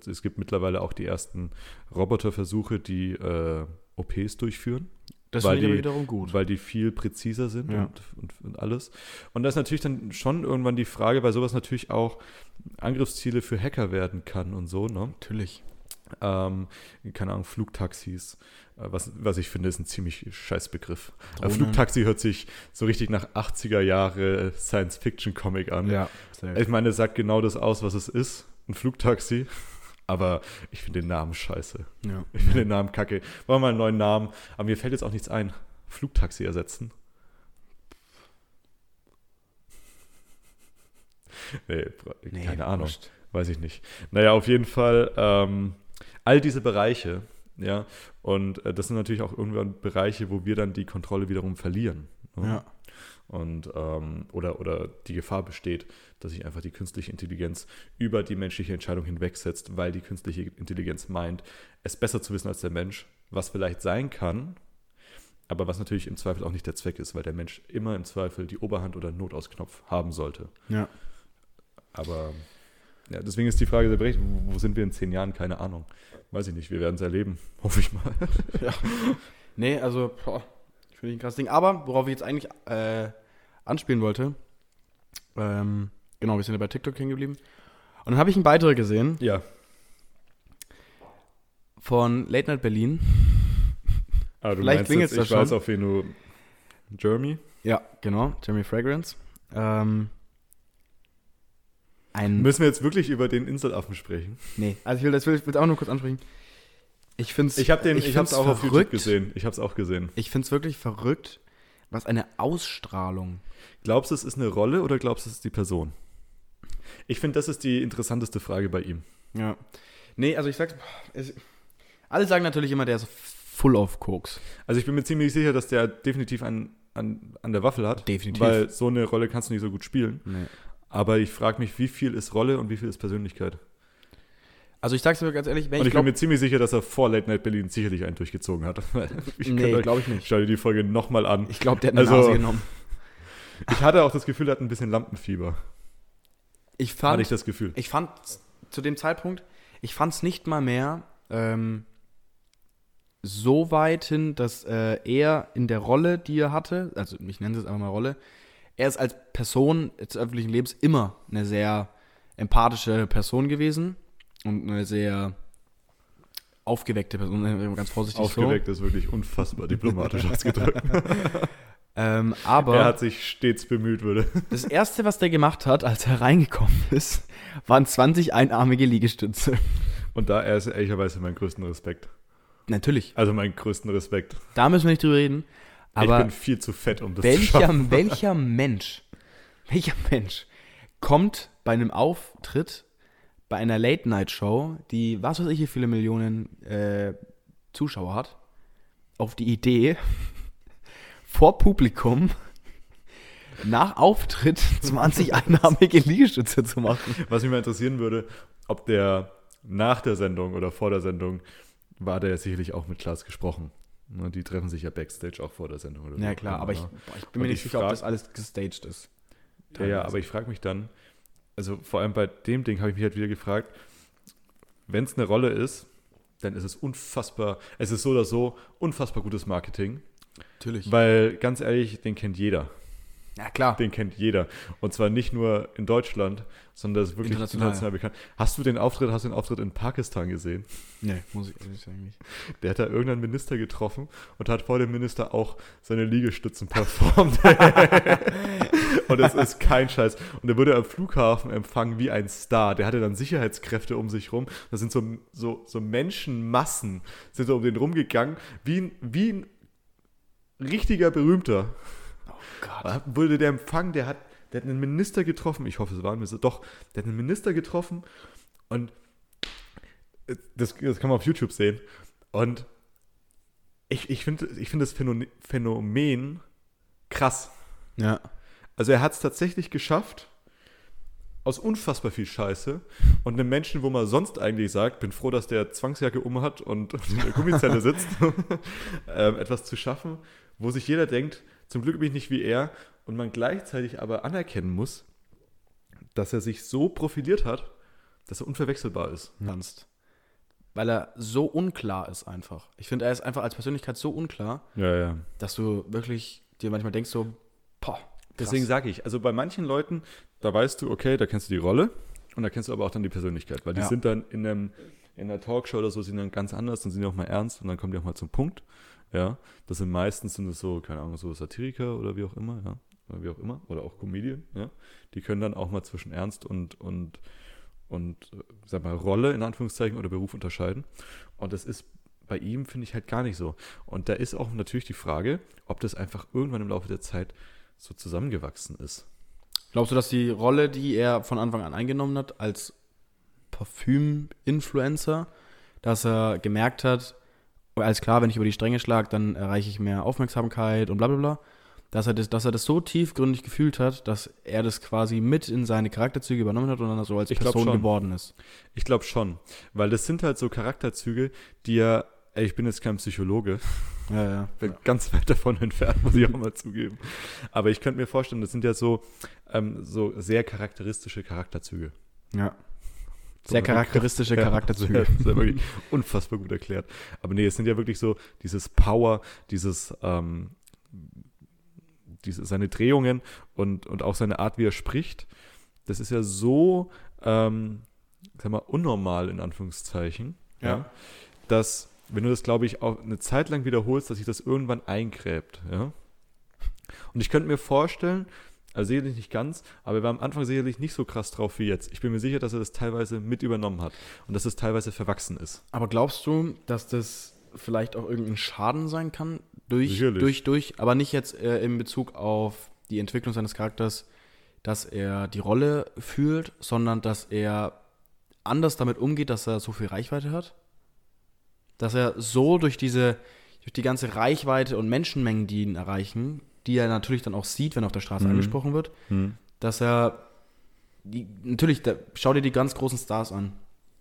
Es gibt mittlerweile auch die ersten Roboterversuche, die äh, OPs durchführen Das weil die- wiederum gut. weil die viel präziser sind Ja. und, und, und alles. Und da ist natürlich dann schon irgendwann die Frage, weil sowas natürlich auch Angriffsziele für Hacker werden kann und so, ne? Natürlich. Ähm, keine Ahnung, Flugtaxis, äh, was, was ich finde, ist ein ziemlich scheiß Begriff. Äh, Drohnen. Flugtaxi hört sich so richtig nach 80er Jahre Science-Fiction-Comic an. Ja, Ich meine, es sagt genau das aus, was es ist, ein Flugtaxi. Aber ich finde den Namen scheiße. ja. Ich finde den Namen kacke. Wollen wir mal einen neuen Namen. Aber mir fällt jetzt auch nichts ein. Flugtaxi ersetzen. Nee, Nee, keine Ahnung. wurscht. Weiß ich nicht. Naja, auf jeden Fall ähm, all diese Bereiche, ja. Und äh, das sind natürlich auch irgendwann Bereiche, wo wir dann die Kontrolle wiederum verlieren. ne? Ja. Und ähm, oder, oder die Gefahr besteht, dass sich einfach die künstliche Intelligenz über die menschliche Entscheidung hinwegsetzt, weil die künstliche Intelligenz meint, es besser zu wissen als der Mensch, was vielleicht sein kann, aber was natürlich im Zweifel auch nicht der Zweck ist, weil der Mensch immer im Zweifel die Oberhand oder Notausknopf haben sollte. Ja. Aber ja, deswegen ist die Frage sehr berechtigt, wo sind wir in zehn Jahren? Keine Ahnung. Weiß ich nicht, wir werden es erleben, hoffe ich mal. Nee, also, boah, finde ich ein krasses Ding. Aber, worauf ich jetzt eigentlich äh, anspielen wollte, ähm, genau, wir sind ja bei TikTok hängen geblieben. Und dann habe ich einen Beitrag gesehen Ja. von Late Night Berlin. Aber du Vielleicht meinst jetzt, da ich weiß, schon. auf wen du. Jeremy? Ja, genau, Jeremy Fragrance. Ähm, ein Müssen wir jetzt wirklich über den Inselaffen sprechen? Nee, also ich will das will, ich will auch nur kurz ansprechen. Ich finde es Ich habe den, ich, hab's find's auch auf YouTube verrückt. gesehen. Ich habe es auch gesehen. Ich finde es wirklich verrückt, was eine Ausstrahlung. Glaubst du, es ist eine Rolle oder glaubst du, es ist die Person? Ich finde, das ist die interessanteste Frage bei ihm. Ja. Nee, also ich sag's, es, alle sagen natürlich immer, der ist full of Koks. Also ich bin mir ziemlich sicher, dass der definitiv an, an, an der Waffel hat. Definitiv. Weil so eine Rolle kannst du nicht so gut spielen. Nee. Aber ich frage mich, wie viel ist Rolle und wie viel ist Persönlichkeit? Also ich sag's dir ganz ehrlich, wenn und ich ich bin glaube, mir ziemlich sicher, dass er vor Late Night Berlin sicherlich einen durchgezogen hat. ich nee, glaube ich nicht. Schau dir die Folge nochmal an. Ich glaube, der hat eine Also- Nase genommen. Ich hatte auch das Gefühl, er hat ein bisschen Lampenfieber. Ich Hatte fand, ich das Gefühl. ich fand zu dem Zeitpunkt, ich fand es nicht mal mehr ähm, so weit hin, dass äh, er in der Rolle, die er hatte, also ich nenne es jetzt einfach mal Rolle, er ist als Person des öffentlichen Lebens immer eine sehr empathische Person gewesen und eine sehr aufgeweckte Person, äh, ganz vorsichtig Aufgeweckt ist wirklich unfassbar diplomatisch ausgedrückt. so. Ähm, aber er hat sich stets bemüht, würde. das erste, was der gemacht hat, als er reingekommen ist, waren 20 einarmige Liegestütze. Und da er ist ehrlicherweise mein größten Respekt. Natürlich. Also mein größten Respekt. Da müssen wir nicht drüber reden. ich Aber bin viel zu fett, um das zu schaffen. welcher, welcher Mensch, welcher Mensch kommt bei einem Auftritt bei einer Late-Night-Show, die was weiß ich wie viele Millionen äh, Zuschauer hat, auf die Idee, vor Publikum nach Auftritt 20 einnahmige Liegestütze zu machen? Was mich mal interessieren würde, ob der nach der Sendung oder vor der Sendung war der ja sicherlich auch mit Klaas gesprochen. Ne, Die treffen sich ja backstage auch vor der Sendung. Oder Ja klar, aber ich, boah, ich bin mir nicht ich sicher, ob das alles gestaged ist. Ja, ja, aber ich frage mich dann, also vor allem bei dem Ding habe ich mich halt wieder gefragt, wenn es eine Rolle ist, dann ist es unfassbar, es ist so oder so unfassbar gutes Marketing, Natürlich. weil ganz ehrlich, den kennt jeder. Ja, klar. Den kennt jeder. Und zwar nicht nur in Deutschland, sondern das ist wirklich International. international, bekannt. Hast du den Auftritt, hast du den Auftritt in Pakistan gesehen? Nee, muss ich ehrlich sagen nicht. Der hat da irgendeinen Minister getroffen und hat vor dem Minister auch seine Liegestützen performt. und es ist kein Scheiß. Und er wurde am Flughafen empfangen wie ein Star. Der hatte dann Sicherheitskräfte um sich rum. Das sind so, so, so Menschenmassen, sind so um den rumgegangen, wie ein, wie ein richtiger Berühmter. Oh Gott. Wurde der Empfang, der hat, der hat einen Minister getroffen. Ich hoffe, es war ein Minister. Doch, der hat einen Minister getroffen und das, das kann man auf YouTube sehen. Und ich, ich finde ich find das Phänomen krass. Ja. Also er hat es tatsächlich geschafft, aus unfassbar viel Scheiße und einem Menschen, wo man sonst eigentlich sagt, bin froh, dass der Zwangsjacke um hat und in der Gummizelle sitzt, ähm, etwas zu schaffen, wo sich jeder denkt, zum Glück bin ich nicht wie er und man gleichzeitig aber anerkennen muss, dass er sich so profiliert hat, dass er unverwechselbar ist. kannst. Weil er so unklar ist einfach. Ich finde, er ist einfach als Persönlichkeit so unklar, Ja, ja. dass du wirklich dir manchmal denkst so, boah, krass. Deswegen sage ich, also bei manchen Leuten, da weißt du, okay, da kennst du die Rolle und da kennst du aber auch dann die Persönlichkeit, weil die Ja. sind dann in, einem, in einer Talkshow oder so, sind dann ganz anders, dann sind die auch mal ernst und dann kommen die auch mal zum Punkt. Ja, das sind meistens sind es so, keine Ahnung, so Satiriker oder wie auch immer, ja, oder wie auch immer, oder auch Comedian, ja, die können dann auch mal zwischen Ernst und, und, und, äh, sag mal, Rolle in Anführungszeichen oder Beruf unterscheiden. Und das ist bei ihm, finde ich, halt gar nicht so. Und da ist auch natürlich die Frage, ob das einfach irgendwann im Laufe der Zeit so zusammengewachsen ist. Glaubst du, dass die Rolle, die er von Anfang an eingenommen hat, als Parfüm-Influencer, dass er gemerkt hat, alles klar, wenn ich über die Stränge schlage, dann erreiche ich mehr Aufmerksamkeit und bla bla bla, dass er das, dass er das so tiefgründig gefühlt hat, dass er das quasi mit in seine Charakterzüge übernommen hat und dann so als Ich Person geworden ist. Ich glaube schon, weil das sind halt so Charakterzüge, die er ey, ich bin jetzt kein Psychologe, Ja, ja. bin ganz weit davon entfernt, muss ich auch mal zugeben. Aber ich könnte mir vorstellen, das sind ja so, ähm, so sehr charakteristische Charakterzüge. ja. Sehr charakteristische Ja, Charakterzüge. Das ist ja wirklich unfassbar gut erklärt. Aber nee, es sind ja wirklich so dieses Power, dieses, ähm, diese, seine Drehungen und, und auch seine Art, wie er spricht. Das ist ja so, ähm, sag mal, unnormal in Anführungszeichen. Ja. dass, wenn du das, glaube ich, auch eine Zeit lang wiederholst, dass sich das irgendwann eingräbt. Ja? Und ich könnte mir vorstellen, also sicherlich nicht ganz, aber er war am Anfang sicherlich nicht so krass drauf wie jetzt. Ich bin mir sicher, dass er das teilweise mit übernommen hat und dass es teilweise verwachsen ist. Aber glaubst du, dass das vielleicht auch irgendein Schaden sein kann? Durch, Sicherlich. durch, durch, aber nicht jetzt äh, in Bezug auf die Entwicklung seines Charakters, dass er die Rolle fühlt, sondern dass er anders damit umgeht, dass er so viel Reichweite hat? Dass er so durch diese, durch die ganze Reichweite und Menschenmengen, die ihn erreichen, die er natürlich dann auch sieht, wenn er auf der Straße Mhm. angesprochen wird, dass er die, natürlich, da, schau dir die ganz großen Stars an.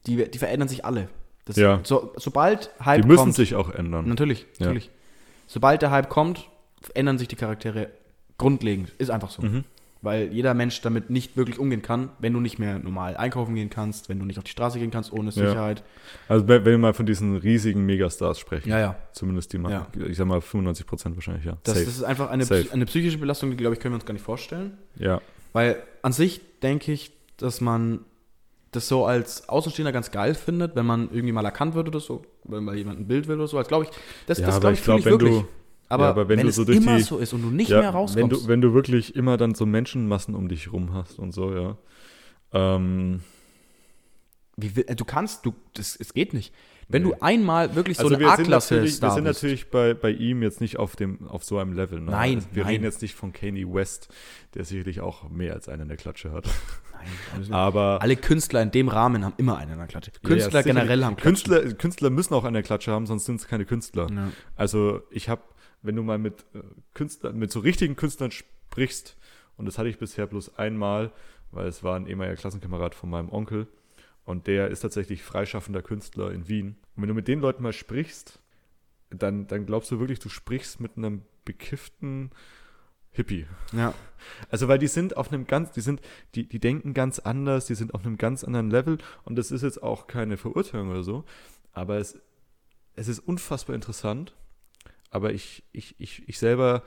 Die, die verändern sich alle. Das, Ja. so, sobald Hype Die müssen kommt, sich auch ändern. natürlich, Ja. natürlich. Sobald der Hype kommt, ändern sich die Charaktere grundlegend. Ist einfach so. Mhm. Weil jeder Mensch damit nicht wirklich umgehen kann, wenn du nicht mehr normal einkaufen gehen kannst, wenn du nicht auf die Straße gehen kannst ohne Ja. Sicherheit. Also wenn wir mal von diesen riesigen Megastars sprechen, Ja, ja. zumindest die mal, Ja. ich sag mal 95 Prozent wahrscheinlich, ja. Das, das ist einfach eine, Safe. eine psychische Belastung, die, glaube ich, können wir uns gar nicht vorstellen. ja. Weil an sich denke ich, dass man das so als Außenstehender ganz geil findet, wenn man irgendwie mal erkannt wird oder so, wenn mal jemand ein Bild will oder so. Also glaube ich, das, Ja, das glaube ich glaube, ich wirklich. du, aber, ja, aber wenn wenn du es so durch immer die- so ist und du nicht ja, mehr rauskommst, wenn du, wenn du wirklich immer dann so Menschenmassen um dich rum hast und so, ja. Ähm, wie, äh, du kannst, du, das, es geht nicht. Wenn Nee. du einmal wirklich so also eine A-Klasse wir sind natürlich bei, bei ihm jetzt nicht auf dem auf so einem Level. Ne? Nein, also wir nein. reden jetzt nicht von Kanye West, der sicherlich auch mehr als einen in der Klatsche hat. Nein, Aber alle Künstler in dem Rahmen haben immer einen in der Klatsche. Künstler Ja, generell haben Klatschen. Künstler, Künstler müssen auch eine Klatsche haben, sonst sind es keine Künstler. Ja. Also ich habe, wenn du mal mit äh, Künstlern, mit so richtigen Künstlern sprichst, und das hatte ich bisher bloß einmal, weil es war ein ehemaliger Klassenkamerad von meinem Onkel und der ist tatsächlich freischaffender Künstler in Wien. Und wenn du mit den Leuten mal sprichst, dann, dann glaubst du wirklich, du sprichst mit einem bekifften Hippie. ja. Also weil die sind auf einem ganz, die sind, die, die denken ganz anders, die sind auf einem ganz anderen Level und das ist jetzt auch keine Verurteilung oder so, aber es, es ist unfassbar interessant, aber ich, ich, ich, ich selber,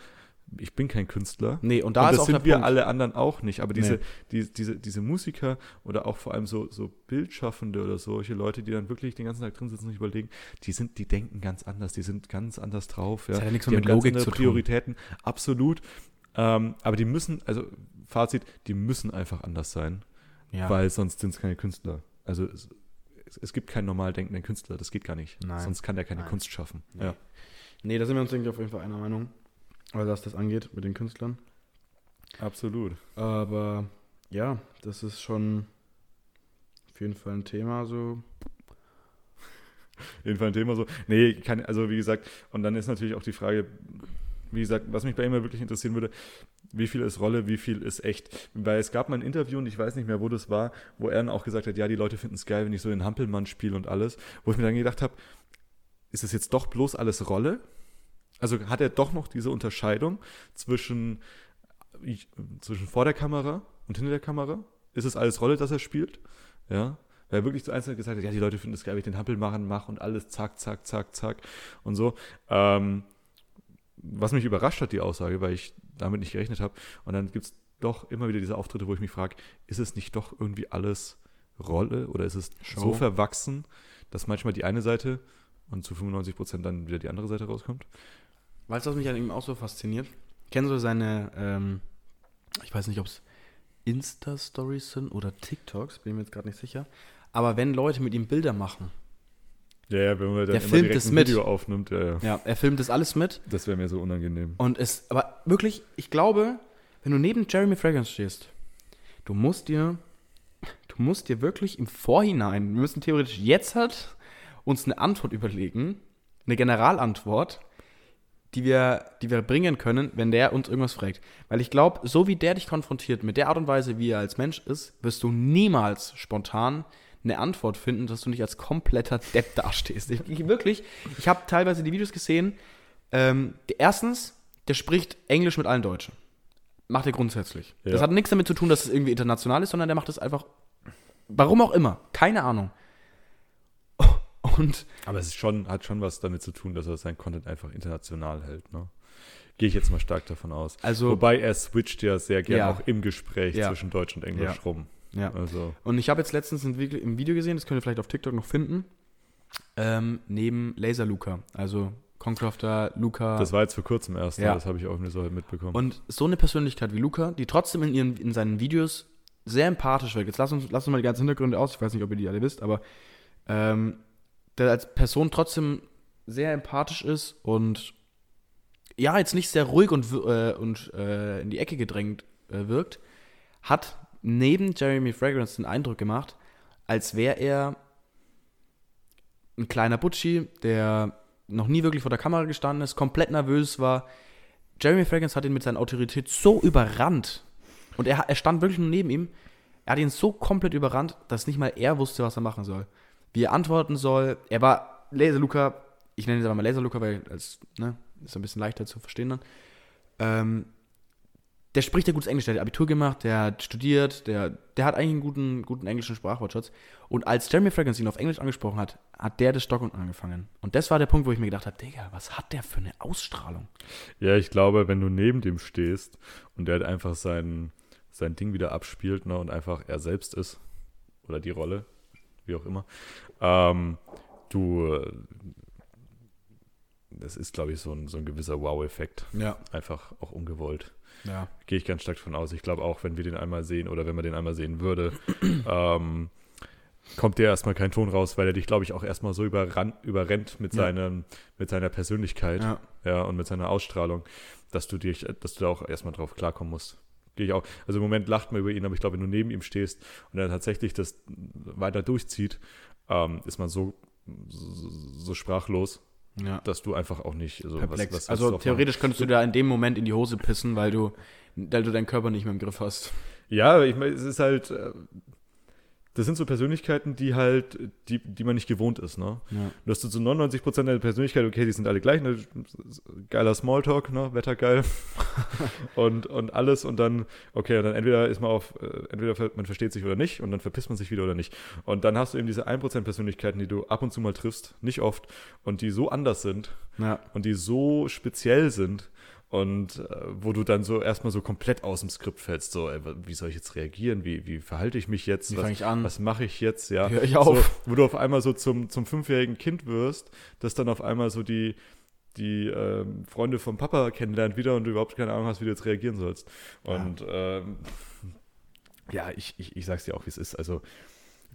ich bin kein Künstler. Nee, und da und ist das auch der sind wir Punkt. alle anderen auch nicht, aber diese, Nee. die, diese, diese Musiker oder auch vor allem so, so Bildschaffende oder solche Leute, die dann wirklich den ganzen Tag drin sitzen und überlegen, die sind, die denken ganz anders, die sind ganz anders drauf. Ja. Das hat ja nichts die mit ganz Logik zu tun. Prioritäten, absolut. Ähm, aber die müssen, also Fazit, die müssen einfach anders sein, Ja. weil sonst sind es keine Künstler. Also es, es, es gibt keinen normal denkenden Künstler, das geht gar nicht. Nein. Sonst kann der keine Nein. Kunst schaffen. Nee. Ja. Nee, da sind wir uns, denke ich, auf jeden Fall einer Meinung, was das angeht mit den Künstlern. Absolut. Aber ja, das ist schon auf jeden Fall ein Thema. So. Jedenfalls ein Thema so. Nee, kann, also wie gesagt, und dann ist natürlich auch die Frage, wie gesagt, was mich bei ihm ja wirklich interessieren würde, wie viel ist Rolle, wie viel ist echt. Weil es gab mal ein Interview, und ich weiß nicht mehr, wo das war, wo er dann auch gesagt hat, ja, die Leute finden es geil, wenn ich so den Hampelmann spiele und alles. Wo ich mir dann gedacht habe, ist es jetzt doch bloß alles Rolle? Also hat er doch noch diese Unterscheidung zwischen, zwischen vor der Kamera und hinter der Kamera? Ist es alles Rolle, dass er spielt? Ja. Weil er wirklich zu einzeln gesagt hat, ja, die Leute finden es geil, wenn ich den Hampelmachen mache und alles zack, zack, zack, zack und so. Ähm, was mich überrascht hat, die Aussage, weil ich damit nicht gerechnet habe. Und dann gibt es doch immer wieder diese Auftritte, wo ich mich frage, ist es nicht doch irgendwie alles Rolle oder ist es Show. so verwachsen, dass manchmal die eine Seite und zu 95 Prozent dann wieder die andere Seite rauskommt? Weißt du, was mich an ihm auch so fasziniert? Kennst du seine, ähm, ich weiß nicht, ob es Insta-Stories sind oder TikToks, bin ich mir jetzt gerade nicht sicher. Aber wenn Leute mit ihm Bilder machen, Ja, ja, wenn man dann Der filmt es mit. Video aufnimmt, ja, ja. ja, er filmt das alles mit Das wäre mir so unangenehm. und es, aber wirklich, ich glaube, wenn du neben Jeremy Fragrance stehst, du musst dir, du musst dir wirklich im Vorhinein, wir müssen theoretisch jetzt halt uns eine Antwort überlegen, eine Generalantwort, die wir, die wir bringen können, wenn der uns irgendwas fragt. Weil ich glaube, so wie der dich konfrontiert, mit der Art und Weise, wie er als Mensch ist, wirst du niemals spontan eine Antwort finden, dass du nicht als kompletter Depp dastehst. Ich, ich, wirklich, ich habe teilweise die Videos gesehen. Ähm, erstens, der spricht Englisch mit allen Deutschen. Macht er grundsätzlich. Ja. Das hat nichts damit zu tun, dass es irgendwie international ist, sondern der macht es einfach, warum auch immer, keine Ahnung. Und Aber es ist schon, hat schon was damit zu tun, dass er seinen Content einfach international hält, ne? Gehe ich jetzt mal stark davon aus. also, Wobei er switcht ja sehr gerne Ja. auch im Gespräch Ja. zwischen Deutsch und Englisch Ja. rum. ja. Also, Und ich habe jetzt letztens ein Video, im Video gesehen, das könnt ihr vielleicht auf TikTok noch finden, ähm, neben Laser Luca, also Concrafter, Luca. das war jetzt vor kurzem erst, Ja. ne? das habe ich auch nur so mitbekommen. und so eine Persönlichkeit wie Luca, die trotzdem in, ihren, in seinen Videos sehr empathisch wirkt. Jetzt lass uns, lass uns mal die ganzen Hintergründe aus, ich weiß nicht, ob ihr die alle wisst, aber ähm, der als Person trotzdem sehr empathisch ist und ja, jetzt nicht sehr ruhig und, äh, und äh, in die Ecke gedrängt äh, wirkt, hat neben Jeremy Fragrance den Eindruck gemacht, als wäre er ein kleiner Butchi, der noch nie wirklich vor der Kamera gestanden ist, komplett nervös war. Jeremy Fragrance hat ihn mit seiner Autorität so überrannt. Und er, er stand wirklich nur neben ihm. Er hat ihn so komplett überrannt, dass nicht mal er wusste, was er machen soll. Wie er antworten soll. Er war Laser Luca, ich nenne ihn aber mal Laser Luca, weil als, ne, ist ein bisschen leichter zu verstehen dann. Ähm, der spricht ja gutes Englisch, der hat Abitur gemacht, der hat studiert, der, der hat eigentlich einen guten, guten englischen Sprachwortschatz. Und als Jeremy Fragrance ihn auf Englisch angesprochen hat, hat der das Stocken angefangen. Und das war der Punkt, wo ich mir gedacht habe, Digga, was hat der für eine Ausstrahlung? Ja, ich glaube, wenn du neben dem stehst und der halt einfach sein, sein Ding wieder abspielt ne, und einfach er selbst ist, oder die Rolle, wie auch immer, ähm, du, äh, das ist, glaube ich, so ein, so ein gewisser Wow-Effekt. Ja. Einfach auch ungewollt. Ja. Gehe ich ganz stark von aus. Ich glaube auch, wenn wir den einmal sehen oder wenn man den einmal sehen würde, ähm, kommt dir erstmal kein Ton raus, weil er dich, glaube ich, auch erstmal so überran, überrennt mit, Ja. seinem, mit seiner Persönlichkeit Ja. ja, und mit seiner Ausstrahlung, dass du dich, dass du da auch erstmal drauf klarkommen musst. Gehe ich auch. Also im Moment lacht man über ihn, aber ich glaube, wenn du neben ihm stehst und er tatsächlich das weiter durchzieht, ähm, ist man so, so, so sprachlos, ja. dass du einfach auch nicht so Perplex. willst also du auch theoretisch könntest du da in dem Moment in die Hose pissen, weil du, weil du deinen Körper nicht mehr im Griff hast. machen. Ja, ich meine, es ist halt, äh, das sind so Persönlichkeiten, die halt, die, die man nicht gewohnt ist, ne? Ja. Du hast so zu 99% der Persönlichkeit, okay, die sind alle gleich, ne? geiler Smalltalk, ne? Wetter geil und, und alles und dann, okay, dann entweder ist man auf, äh, entweder man versteht sich oder nicht und dann verpisst man sich wieder oder nicht. Und dann hast du eben diese 1% Persönlichkeiten, die du ab und zu mal triffst, nicht oft, und die so anders sind Ja. und die so speziell sind und äh, wo du dann so erstmal so komplett aus dem Skript fällst, so, ey, wie soll ich jetzt reagieren, wie, wie verhalte ich mich jetzt, Wie was, fange ich an? was mache ich jetzt, ja. Höre ich auf? So, wo du auf einmal so zum, zum fünfjährigen Kind wirst, das dann auf einmal so die, die ähm, Freunde vom Papa kennenlernt wieder und du überhaupt keine Ahnung hast, wie du jetzt reagieren sollst. Und ähm, ja, ich, ich, ich sag's dir auch, wie es ist. Also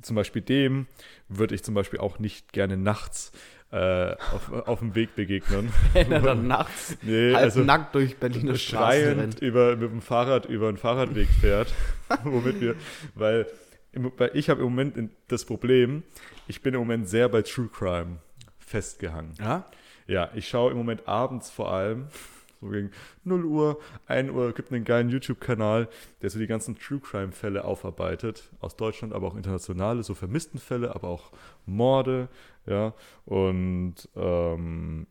zum Beispiel dem würde ich zum Beispiel auch nicht gerne nachts äh, auf, auf dem Weg begegnen. Wenn er dann nachts Nee, halb also nackt durch Berliner Straßen rennt. über, mit dem Fahrrad über einen Fahrradweg fährt, womit wir, weil, weil ich habe im Moment das Problem, ich bin im Moment sehr bei True Crime festgehangen. Ja? Ja, ich schaue im Moment abends vor allem, so gegen 0 Uhr, 1 Uhr, gibt einen geilen YouTube-Kanal, der so die ganzen True Crime-Fälle aufarbeitet, aus Deutschland, aber auch internationale, so vermissten Fälle, aber auch Morde, ja, und ähm,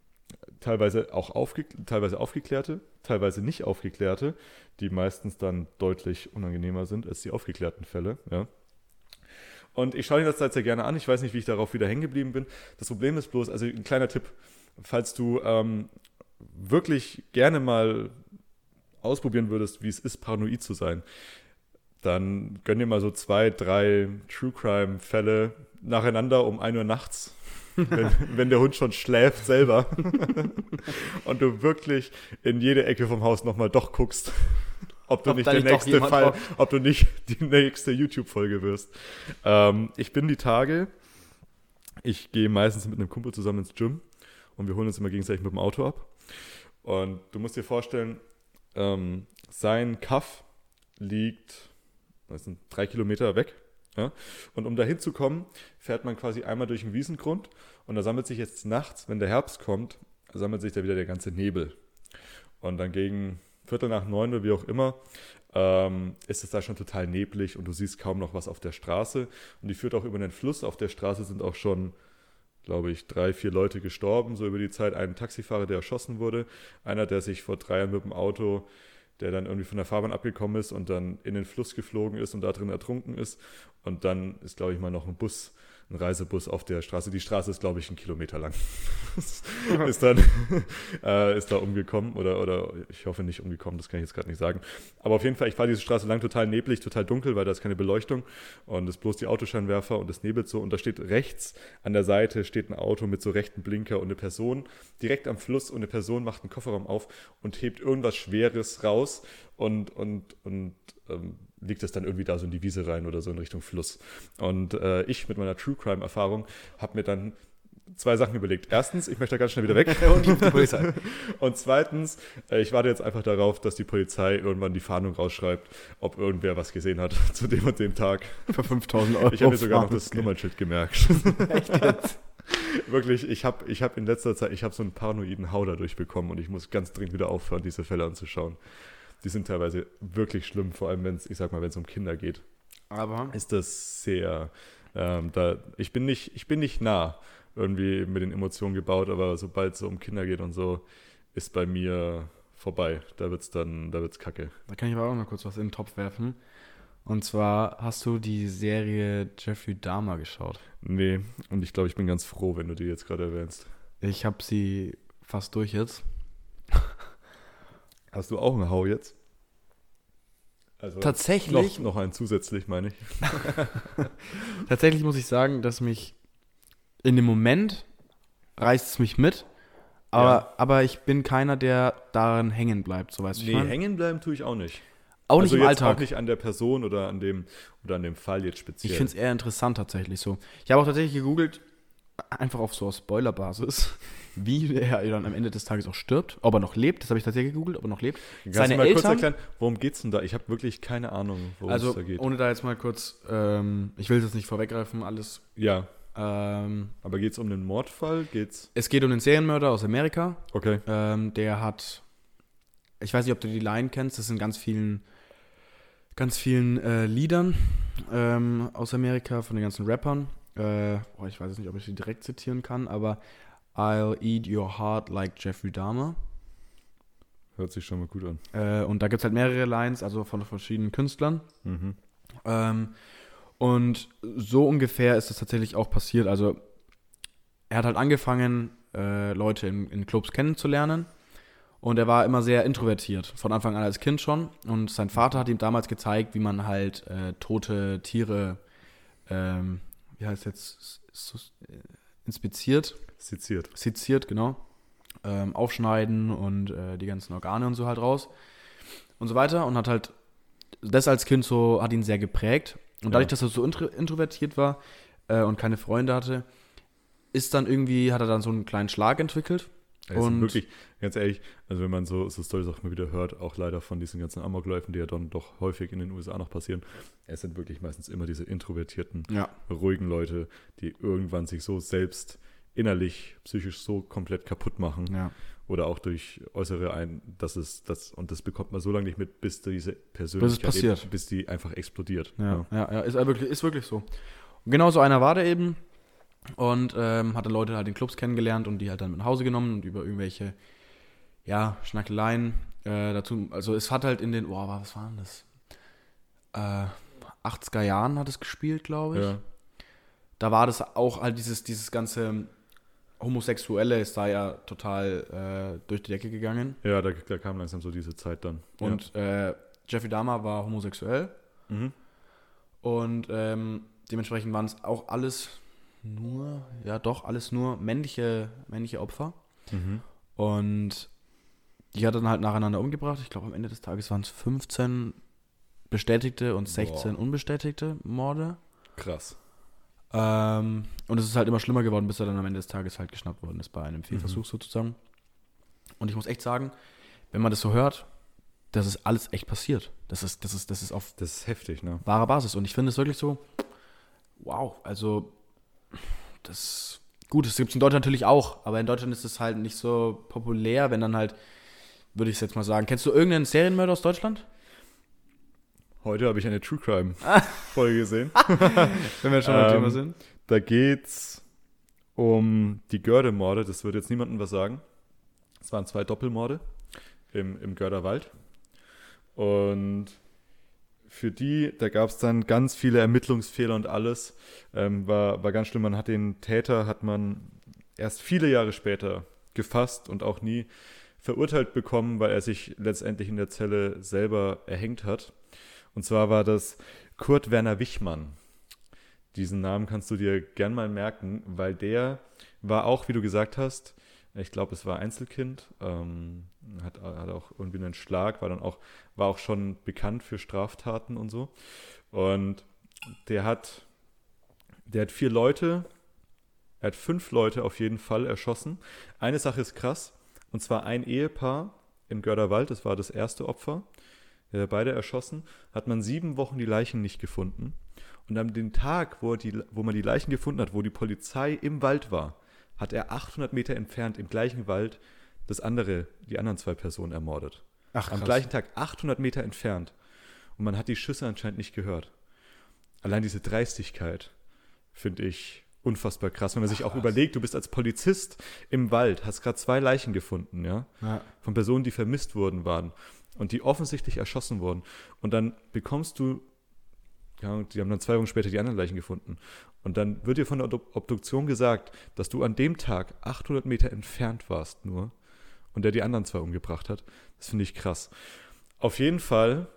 teilweise auch aufge teilweise aufgeklärte, teilweise nicht aufgeklärte, die meistens dann deutlich unangenehmer sind als die aufgeklärten Fälle, ja. Und ich schaue ihn das Zeit sehr gerne an. Ich weiß nicht, wie ich darauf wieder hängen geblieben bin. Das Problem ist bloß, also ein kleiner Tipp, falls du ähm, wirklich gerne mal ausprobieren würdest, wie es ist, paranoid zu sein, dann gönn dir mal so zwei, drei True Crime Fälle nacheinander um 1 Uhr nachts, wenn, wenn der Hund schon schläft selber und du wirklich in jede Ecke vom Haus nochmal doch guckst, ob du Ob nicht der nächste Fall, ob du nicht die nächste YouTube-Folge wirst. Ähm, ich bin die Tage, ich gehe meistens mit einem Kumpel zusammen ins Gym und wir holen uns immer gegenseitig mit dem Auto ab. Und du musst dir vorstellen, ähm, sein Kaff liegt, das sind drei Kilometer weg. Ja? Und um da hinzukommen, fährt man quasi einmal durch den Wiesengrund und da sammelt sich jetzt nachts, wenn der Herbst kommt, sammelt sich da wieder der ganze Nebel. Und dann gegen Viertel nach neun oder wie auch immer, ähm, ist es da schon total neblig und du siehst kaum noch was auf der Straße. Und die führt auch über einen Fluss. Auf der Straße sind auch schon, glaube ich, drei, vier Leute gestorben, so über die Zeit. Ein Taxifahrer, der erschossen wurde. Einer, der sich vor drei Jahren mit dem Auto der dann irgendwie von der Fahrbahn abgekommen ist und dann in den Fluss geflogen ist und da drin ertrunken ist. Und dann ist, glaube ich, mal noch ein Bus ein Reisebus auf der Straße. Die Straße ist, glaube ich, ein Kilometer lang. ist dann äh, ist da umgekommen oder, oder ich hoffe nicht umgekommen, das kann ich jetzt gerade nicht sagen. Aber auf jeden Fall, ich fahre diese Straße lang total neblig, total dunkel, weil da ist keine Beleuchtung und es ist bloß die Autoscheinwerfer und es nebelt so und da steht rechts an der Seite steht ein Auto mit so rechten Blinker und eine Person direkt am Fluss und eine Person macht einen Kofferraum auf und hebt irgendwas Schweres raus und, und, und ähm, liegt es dann irgendwie da so in die Wiese rein oder so in Richtung Fluss. Und äh, ich mit meiner True Crime Erfahrung habe mir dann zwei Sachen überlegt. Erstens, ich möchte da ganz schnell wieder weg. und die Polizei. und zweitens, äh, ich warte jetzt einfach darauf, dass die Polizei irgendwann die Fahndung rausschreibt, ob irgendwer was gesehen hat zu dem und dem Tag. Für 5000 Euro. Ich habe mir sogar noch das Nummernschild gemerkt. Echt jetzt? Wirklich, ich habe ich hab in letzter Zeit, ich habe so einen paranoiden Hau dadurch bekommen und ich muss ganz dringend wieder aufhören, diese Fälle anzuschauen die sind teilweise wirklich schlimm, vor allem wenn es, ich sag mal, wenn es um Kinder geht. Aber ist das sehr, ähm, da, ich bin nicht, ich bin nicht nah irgendwie mit den Emotionen gebaut, aber sobald es so um Kinder geht und so, ist bei mir vorbei. Da wird's dann, da wird's kacke. Da kann ich aber auch mal kurz was in den Topf werfen. Und zwar hast du die Serie Jeffrey Dahmer geschaut? Nee, und ich glaube, ich bin ganz froh, wenn du die jetzt gerade erwähnst. Ich habe sie fast durch jetzt. Hast du auch einen Hau jetzt? Also Tatsächlich. Noch, noch einen zusätzlich, meine ich. Tatsächlich muss ich sagen, dass mich in dem Moment reißt es mich mit, aber, ja. aber ich bin keiner, der daran hängen bleibt, so weißt du. Nee, hängen bleiben tue ich auch nicht. Auch also nicht im Alltag. Auch nicht an der Person oder an dem, oder an dem Fall jetzt speziell. Ich finde es eher interessant tatsächlich so. Ich habe auch tatsächlich gegoogelt, einfach auf so Spoilerbasis, wie er dann am Ende des Tages auch stirbt, ob er noch lebt, das habe ich tatsächlich gegoogelt, ob er noch lebt. Kannst Seine du mal Eltern, kurz erklären, worum geht es denn da? Ich habe wirklich keine Ahnung, worum also, es da geht. ohne da jetzt mal kurz, ähm, ich will jetzt nicht vorweggreifen, alles. Ja. Ähm, Aber geht es um einen Mordfall? Geht's? Es geht um einen Serienmörder aus Amerika. Okay. Ähm, der hat, ich weiß nicht, ob du die Line kennst, das sind ganz vielen, ganz vielen äh, Liedern ähm, aus Amerika von den ganzen Rappern. Äh, oh, ich weiß nicht, ob ich sie direkt zitieren kann, aber I'll eat your heart like Jeffrey Dahmer. Hört sich schon mal gut an. Äh, und da gibt es halt mehrere Lines, also von verschiedenen Künstlern. Mhm. Ähm, und so ungefähr ist es tatsächlich auch passiert. Also er hat halt angefangen, äh, Leute in, in, Clubs kennenzulernen. Und er war immer sehr introvertiert, von Anfang an als Kind schon. Und sein Vater hat ihm damals gezeigt, wie man halt äh, tote Tiere ähm, wie heißt jetzt, äh, inspiziert. Seziert. Seziert, genau. Ähm, aufschneiden und äh, die ganzen Organe und so halt raus. Und so weiter. Und hat halt, das als Kind so, hat ihn sehr geprägt. Und dadurch, ja. dass er so intro introvertiert war äh, und keine Freunde hatte, ist dann irgendwie, hat er dann so einen kleinen Schlag entwickelt ja, und wirklich, ganz ehrlich, also wenn man so, so Storys auch mal wieder hört, auch leider von diesen ganzen Amokläufen, die ja dann doch häufig in den USA noch passieren, es sind wirklich meistens immer diese introvertierten, ja. ruhigen Leute, die irgendwann sich so selbst innerlich, psychisch so komplett kaputt machen. Ja. Oder auch durch äußere ein, das ist das, und das bekommt man so lange nicht mit, bis diese Persönlichkeit. Eben, bis die einfach explodiert. Ja, ja, ja, ist, wirklich, ist wirklich so. Und genau so einer war der eben. Und ähm, hat dann Leute halt in Clubs kennengelernt und die halt dann mit nach Hause genommen und über irgendwelche, ja, Schnackeleien äh, dazu. Also es hat halt in den, oh, was waren das? Äh, 80er Jahren hat es gespielt, glaube ich. Ja. Da war das auch halt dieses, dieses ganze Homosexuelle ist da ja total äh, durch die Decke gegangen. Ja, da, da, kam langsam so diese Zeit dann. Und ja. äh, Jeffrey Dahmer war homosexuell. Mhm. Und ähm, dementsprechend waren es auch alles nur, ja doch, alles nur männliche, männliche Opfer. Mhm. Und die hat dann halt nacheinander umgebracht. Ich glaube, am Ende des Tages waren es 15 bestätigte und 16 Boah. unbestätigte Morde. Krass. Ähm, und es ist halt immer schlimmer geworden, bis er dann am Ende des Tages halt geschnappt worden ist bei einem Fehlversuch mhm. sozusagen. Und ich muss echt sagen, wenn man das so hört, das ist alles echt passiert. Das ist, das ist, das ist auf das ist heftig, ne? wahrer Basis. Und ich finde es wirklich so, wow, also das gut, das gibt es in Deutschland natürlich auch, aber in Deutschland ist es halt nicht so populär, wenn dann halt, würde ich es jetzt mal sagen. Kennst du irgendeinen Serienmörder aus Deutschland? Heute habe ich eine True Crime Folge gesehen. Wenn wir schon beim Ähm, Thema sind. Da geht's um die Gördemorde. Das würde jetzt niemandem was sagen. Es waren zwei Doppelmorde im, im Görderwald. Und für die, da gab es dann ganz viele Ermittlungsfehler und alles. Ähm, war, war ganz schlimm. Man hat den Täter, hat man erst viele Jahre später gefasst und auch nie verurteilt bekommen, weil er sich letztendlich in der Zelle selber erhängt hat. Und zwar war das Kurt Werner Wichmann. Diesen Namen kannst du dir gern mal merken, weil der war auch, wie du gesagt hast, ich glaube, es war Einzelkind, ähm, hat, hat auch irgendwie einen Schlag, war dann auch, war auch schon bekannt für Straftaten und so. Und der hat, der hat vier Leute, er hat fünf Leute auf jeden Fall erschossen. Eine Sache ist krass, und zwar ein Ehepaar im Görderwald, das war das erste Opfer, der beide erschossen, hat man sieben Wochen die Leichen nicht gefunden. Und an dem Tag, wo, die, wo man die Leichen gefunden hat, wo die Polizei im Wald war, hat er 800 Meter entfernt im gleichen Wald das andere, die anderen zwei Personen ermordet. Ach, Am gleichen Tag, 800 Meter entfernt. Und man hat die Schüsse anscheinend nicht gehört. Allein diese Dreistigkeit finde ich unfassbar krass. Wenn man sich auch Krass. überlegt, du bist als Polizist im Wald, hast gerade zwei Leichen gefunden, ja, Ja. von Personen, die vermisst worden waren und die offensichtlich erschossen wurden. Und dann bekommst du, ja, die haben dann zwei Wochen später die anderen Leichen gefunden. Und dann wird dir von der Obdu- Obduktion gesagt, dass du an dem Tag 800 Meter entfernt warst nur und der die anderen zwei umgebracht hat. Das finde ich krass. Auf jeden Fall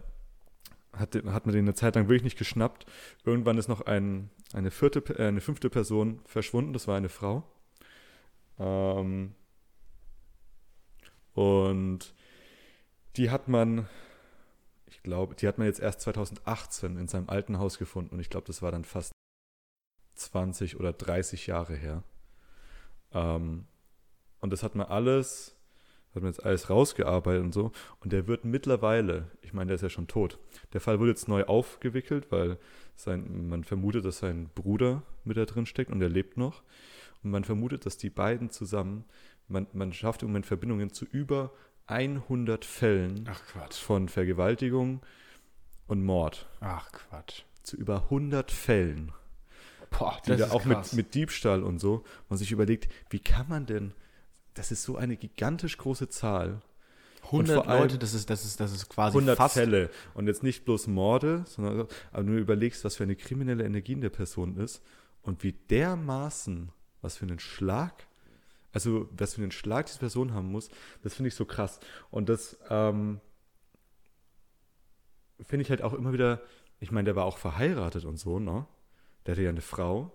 hat, hat man den eine Zeit lang wirklich nicht geschnappt. Irgendwann ist noch ein, eine, vierte, äh, eine fünfte Person verschwunden. Das war eine Frau. Ähm, und die hat man, ich glaube, die hat man jetzt erst 2018 in seinem alten Haus gefunden. Und ich glaube, das war dann fast 20 oder 30 Jahre her. Ähm, und das hat man alles, hat man jetzt alles rausgearbeitet und so. Und der wird mittlerweile, ich meine, der ist ja schon tot. Der Fall wurde jetzt neu aufgewickelt, weil sein, man vermutet, dass sein Bruder mit da drin steckt und er lebt noch. Und man vermutet, dass die beiden zusammen, man, man schafft im Moment Verbindungen zu über 100 Fällen von Vergewaltigung und Mord. Ach Quatsch. Zu über 100 Fällen. Boah, Die da auch mit, mit Diebstahl und so. Man sich überlegt, wie kann man denn, das ist so eine gigantisch große Zahl. 100 vor allem- Leute, das ist, das ist, das ist quasi 100 fast. Fälle. Und jetzt nicht bloß Morde, sondern aber du überlegst, was für eine kriminelle Energie in der Person ist und wie dermaßen, was für einen Schlag, also was für einen Schlag diese Person haben muss, das finde ich so krass. Und das ähm, finde ich halt auch immer wieder, ich meine, der war auch verheiratet und so, ne? Der hatte ja eine Frau.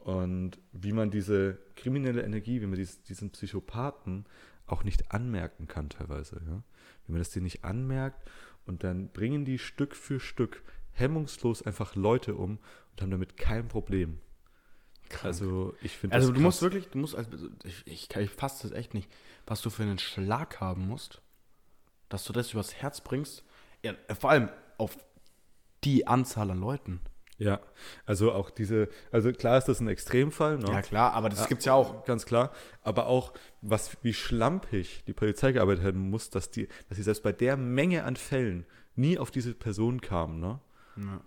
Und wie man diese kriminelle Energie, wie man dies, diesen Psychopathen auch nicht anmerken kann teilweise, ja. Wie man das denen nicht anmerkt und dann bringen die Stück für Stück hemmungslos einfach Leute um und haben damit kein Problem. Also ich finde Also du musst krass. wirklich, du musst, als, ich, ich, ich fasse das echt nicht, was du für einen Schlag haben musst, dass du das übers Herz bringst. Ja, vor allem auf die Anzahl an Leuten. Ja, also auch diese, also klar ist das ein Extremfall, ne? Ja klar, aber das gibt's ja auch. Ganz klar. Aber auch, was, wie schlampig die Polizei gearbeitet haben muss, dass die, dass sie selbst bei der Menge an Fällen nie auf diese Person kamen, ne? Ja.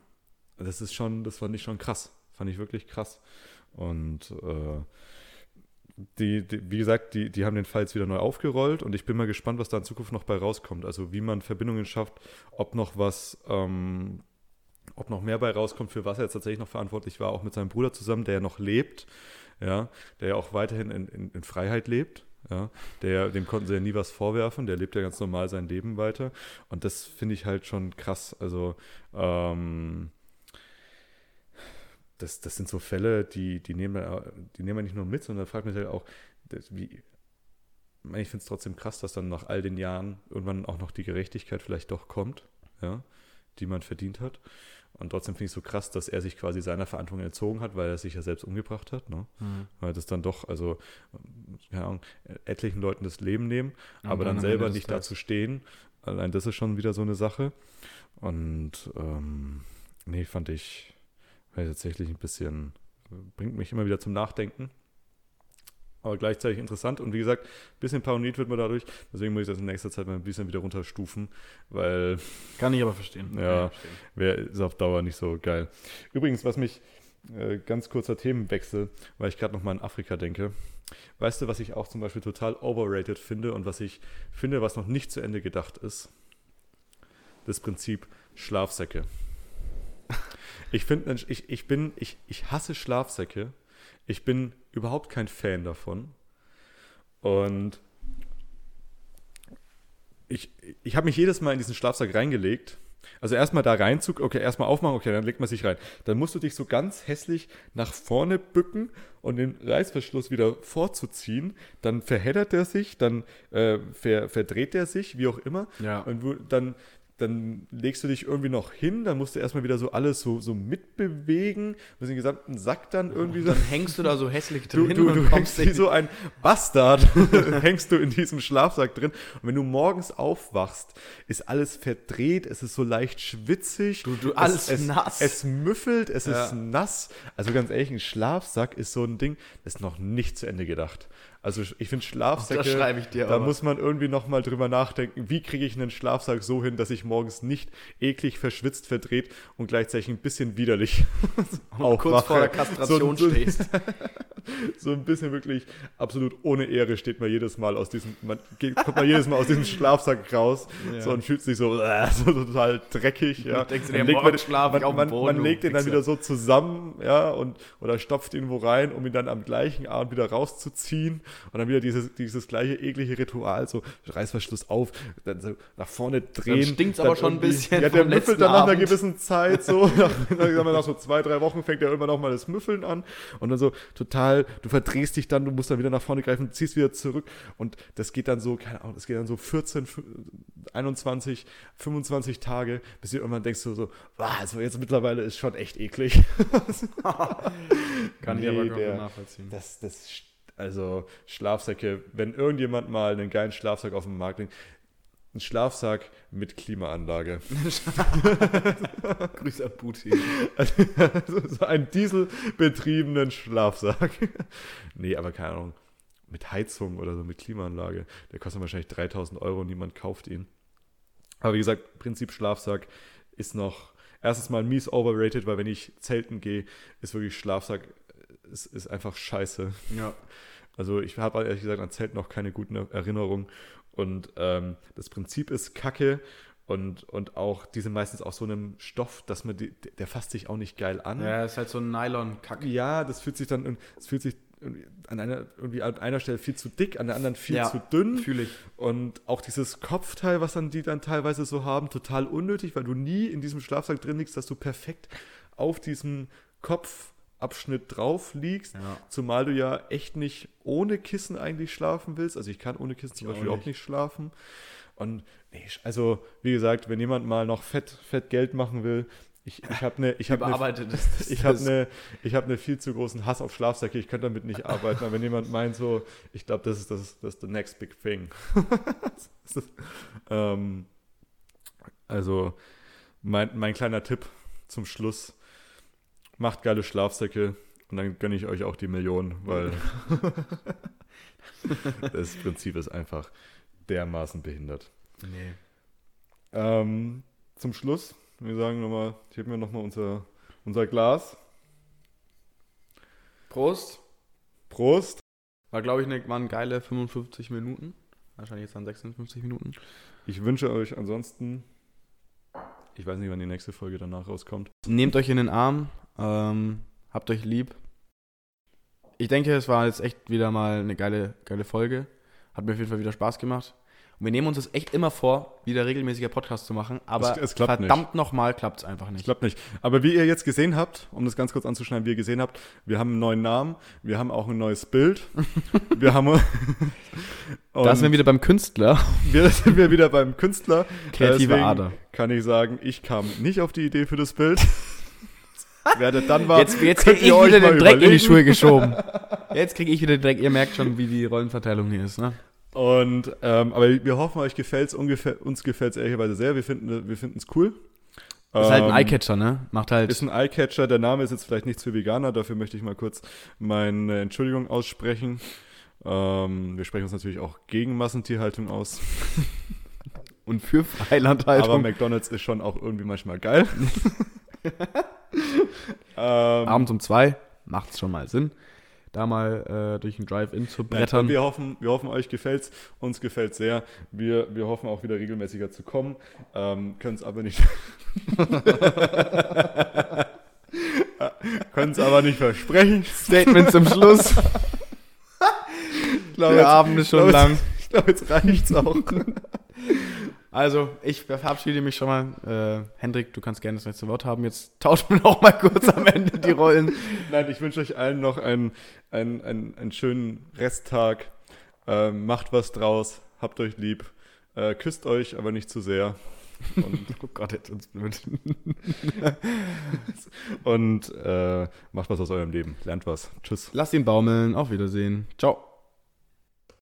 Das ist schon, das fand ich schon krass. Fand ich wirklich krass. Und äh, die, die, wie gesagt, die, die haben den Fall jetzt wieder neu aufgerollt und ich bin mal gespannt, was da in Zukunft noch bei rauskommt. Also wie man Verbindungen schafft, ob noch was, ähm, ob noch mehr bei rauskommt, für was er jetzt tatsächlich noch verantwortlich war, auch mit seinem Bruder zusammen, der ja noch lebt, ja, der ja auch weiterhin in, in, in Freiheit lebt. Ja, der, dem konnten sie ja nie was vorwerfen, der lebt ja ganz normal sein Leben weiter. Und das finde ich halt schon krass. Also, ähm, das, das sind so Fälle, die, die, nehmen, wir- die nehmen wir nicht nur mit, sondern fragt man sich halt auch, wie, ich finde es trotzdem krass, dass dann nach all den Jahren irgendwann auch noch die Gerechtigkeit vielleicht doch kommt, ja, die man verdient hat. Und trotzdem finde ich es so krass, dass er sich quasi seiner Verantwortung entzogen hat, weil er sich ja selbst umgebracht hat. Ne? Mhm. Weil das dann doch, also, keine Ahnung, etlichen Leuten das Leben nehmen, Und aber dann dann selber nicht Tages- dazu stehen. Allein das ist schon wieder so eine Sache. Und ähm, nee, fand ich war tatsächlich ein bisschen, bringt mich immer wieder zum Nachdenken. aber gleichzeitig interessant. Und wie gesagt, ein bisschen paranoid wird man dadurch. Deswegen muss ich das in nächster Zeit mal ein bisschen wieder runterstufen, weil Kann ich aber verstehen. Ja. Wäre ist auf Dauer nicht so geil. Übrigens, was mich äh, ganz kurzer Themenwechsel, weil ich gerade noch mal an Afrika denke. Weißt du, was ich auch zum Beispiel total overrated finde und was ich finde, was noch nicht zu Ende gedacht ist? Das Prinzip Schlafsäcke. Ich finde, ich, ich bin, ich, ich hasse Schlafsäcke. Ich bin überhaupt kein Fan davon. Und ich, ich habe mich jedes Mal in diesen Schlafsack reingelegt. Also erstmal da reinzug, okay, erstmal aufmachen, okay, dann legt man sich rein. Dann musst du dich so ganz hässlich nach vorne bücken und den Reißverschluss wieder vorzuziehen. Dann verheddert er sich, dann äh, ver, verdreht er sich, wie auch immer. Ja. Und dann, dann legst du dich irgendwie noch hin, dann musst du erstmal wieder so alles so, so mitbewegen, musst den gesamten Sack dann irgendwie so. Dann hängst du da so hässlich Du, drin du, und du kommst hängst wie so ein Bastard, hängst du in diesem Schlafsack drin. Und wenn du morgens aufwachst, ist alles verdreht, es ist so leicht schwitzig. Du- du- es, alles es, nass. Es müffelt, es Ja. ist nass. Also ganz ehrlich, ein Schlafsack ist so ein Ding, das ist noch nicht zu Ende gedacht. Also ich finde Schlafsäcke, ich dir da aber. muss man irgendwie nochmal drüber nachdenken, wie kriege ich einen Schlafsack so hin, dass ich morgens nicht eklig, verschwitzt, verdreht und gleichzeitig ein bisschen widerlich und kurz vor der Kastration so, so, stehst. so ein bisschen wirklich absolut ohne Ehre steht man jedes Mal aus diesem, man geht, kommt man jedes Mal aus diesem Schlafsack raus Ja. so und fühlt sich so, äh, so total dreckig. Ja. Denkst du dir, legt morgen schlaf ich man, man, Boden, man legt den dann wieder so zusammen, ja, und oder stopft ihn wo rein, um ihn dann am gleichen Abend wieder rauszuziehen und dann wieder dieses, dieses gleiche eklige Ritual, so Reißverschluss auf, dann so nach vorne drehen. stinkt's dann aber schon ein bisschen Ja, der müffelt dann nach einer gewissen Zeit so, nach, nach so zwei, drei Wochen fängt er irgendwann auch mal das Müffeln an und dann so total, du verdrehst dich dann, du musst dann wieder nach vorne greifen, ziehst wieder zurück und das geht dann so, keine Ahnung, das geht dann so 14, 21, 25 Tage, bis du irgendwann denkst du so, wow, also jetzt mittlerweile ist schon echt eklig. Kann Nee, ich aber der- komplett nachvollziehen. Das, das, also Schlafsäcke, wenn irgendjemand mal einen geilen Schlafsack auf dem Markt bringt, ein Schlafsack mit Klimaanlage. Grüß an Putin. Also so einen dieselbetriebenen Schlafsack. nee, aber keine Ahnung. Mit Heizung oder so, mit Klimaanlage. Der kostet wahrscheinlich 3000 Euro und niemand kauft ihn. Aber wie gesagt, Prinzip Schlafsack ist noch erstens mal mies overrated, weil wenn ich zelten gehe, ist wirklich Schlafsack, ist, ist einfach scheiße. Ja. Also ich habe ehrlich gesagt an Zelten noch keine guten Erinnerungen. Und ähm, das Prinzip ist Kacke und, und auch, die sind meistens aus so einem Stoff, dass man die, der fasst sich auch nicht geil an. Ja, ist halt so ein Nylon-Kack. Ja, das fühlt sich dann, es fühlt sich an einer, irgendwie an einer Stelle viel zu dick, an der anderen viel Ja, zu dünn. Fühle ich. Und auch dieses Kopfteil, was dann die dann teilweise so haben, total unnötig, weil du nie in diesem Schlafsack drin liegst, dass du perfekt auf diesem Kopfabschnitt drauf liegst. Ja. Zumal du ja echt nicht ohne Kissen eigentlich schlafen willst. Also ich kann ohne Kissen zum Ich auch Beispiel auch nicht. nicht schlafen. Und nee, also wie gesagt, wenn jemand mal noch fett, fett Geld machen will, ich, ich habe eine, ich habe eine, ich habe eine, ich habe eine viel zu großen Hass auf Schlafsäcke. Ich könnte damit nicht arbeiten. Aber wenn jemand meint so, ich glaube, das ist das, das ist the next big thing. Ist, ähm, also mein, mein kleiner Tipp zum Schluss: Macht geile Schlafsäcke und dann gönne ich euch auch die Millionen, weil das Prinzip ist einfach dermaßen behindert. Nee. Ähm, zum Schluss, wir sagen nochmal, ich hebe mir nochmal unser, unser Glas. Prost. Prost. War, glaube ich, eine, waren geile 55 Minuten. Wahrscheinlich jetzt dann 56 Minuten. Ich wünsche euch ansonsten, ich weiß nicht, wann die nächste Folge danach rauskommt. Nehmt euch in den Arm. Ähm, habt euch lieb. Ich denke, es war jetzt echt wieder mal eine geile, geile Folge. Hat mir auf jeden Fall wieder Spaß gemacht. Und wir nehmen uns das echt immer vor, wieder regelmäßiger Podcast zu machen. Aber Es- es klappt verdammt nochmal klappt es einfach Ich nicht. glaube nicht. Aber wie ihr jetzt gesehen habt, um das ganz kurz anzuschneiden, wie ihr gesehen habt, wir haben einen neuen Namen, wir haben auch ein neues Bild. wir haben. Da sind wir wieder beim Künstler. wir sind wir wieder beim Künstler. Kreative Ader. Kann ich sagen, ich kam nicht auf die Idee für das Bild. Wer das dann war, Jetzt, jetzt krieg ich ihr euch wieder mal den Dreck in die überlegen. Schuhe geschoben. Jetzt kriege ich wieder den Dreck. Ihr merkt schon, wie die Rollenverteilung hier ist, ne? Und, ähm, aber wir hoffen, euch gefällt's. Ungefähr, uns gefällt es ehrlicherweise sehr. Wir finden wir es cool. Ist halt ein Ähm, Eyecatcher, ne? Macht halt. Ist ein Eyecatcher. Der Name ist jetzt vielleicht nichts für Veganer. Dafür möchte ich mal kurz meine Entschuldigung aussprechen. Ähm, wir sprechen uns natürlich auch gegen Massentierhaltung aus. Und für Freilandhaltung. Aber McDonalds ist schon auch irgendwie manchmal geil. ähm, Abends um zwei macht es schon mal Sinn, da mal äh, durch ein Drive-In zu brettern. Wir hoffen, wir hoffen, euch gefällt's. Uns gefällt sehr. Wir, wir hoffen auch wieder regelmäßiger zu kommen. Ähm, Können es aber nicht. Können es aber nicht versprechen. Statement zum Schluss. Ich glaube, Der jetzt- Abend ist schon lang. Jetzt, ich glaube, jetzt reicht's auch. Also, ich verabschiede mich schon mal. Äh, Hendrik, du kannst gerne das letzte Wort haben. Jetzt tauschen wir noch mal kurz am Ende die Rollen. Nein, ich wünsche euch allen noch einen, einen, einen, einen schönen Resttag. Ähm, macht was draus. Habt euch lieb. Äh, küsst euch, aber nicht zu sehr. Und, Oh Gott, jetzt uns blöd. und äh, macht was aus eurem Leben. Lernt was. Tschüss. Lasst ihn baumeln. Auf Wiedersehen. Ciao.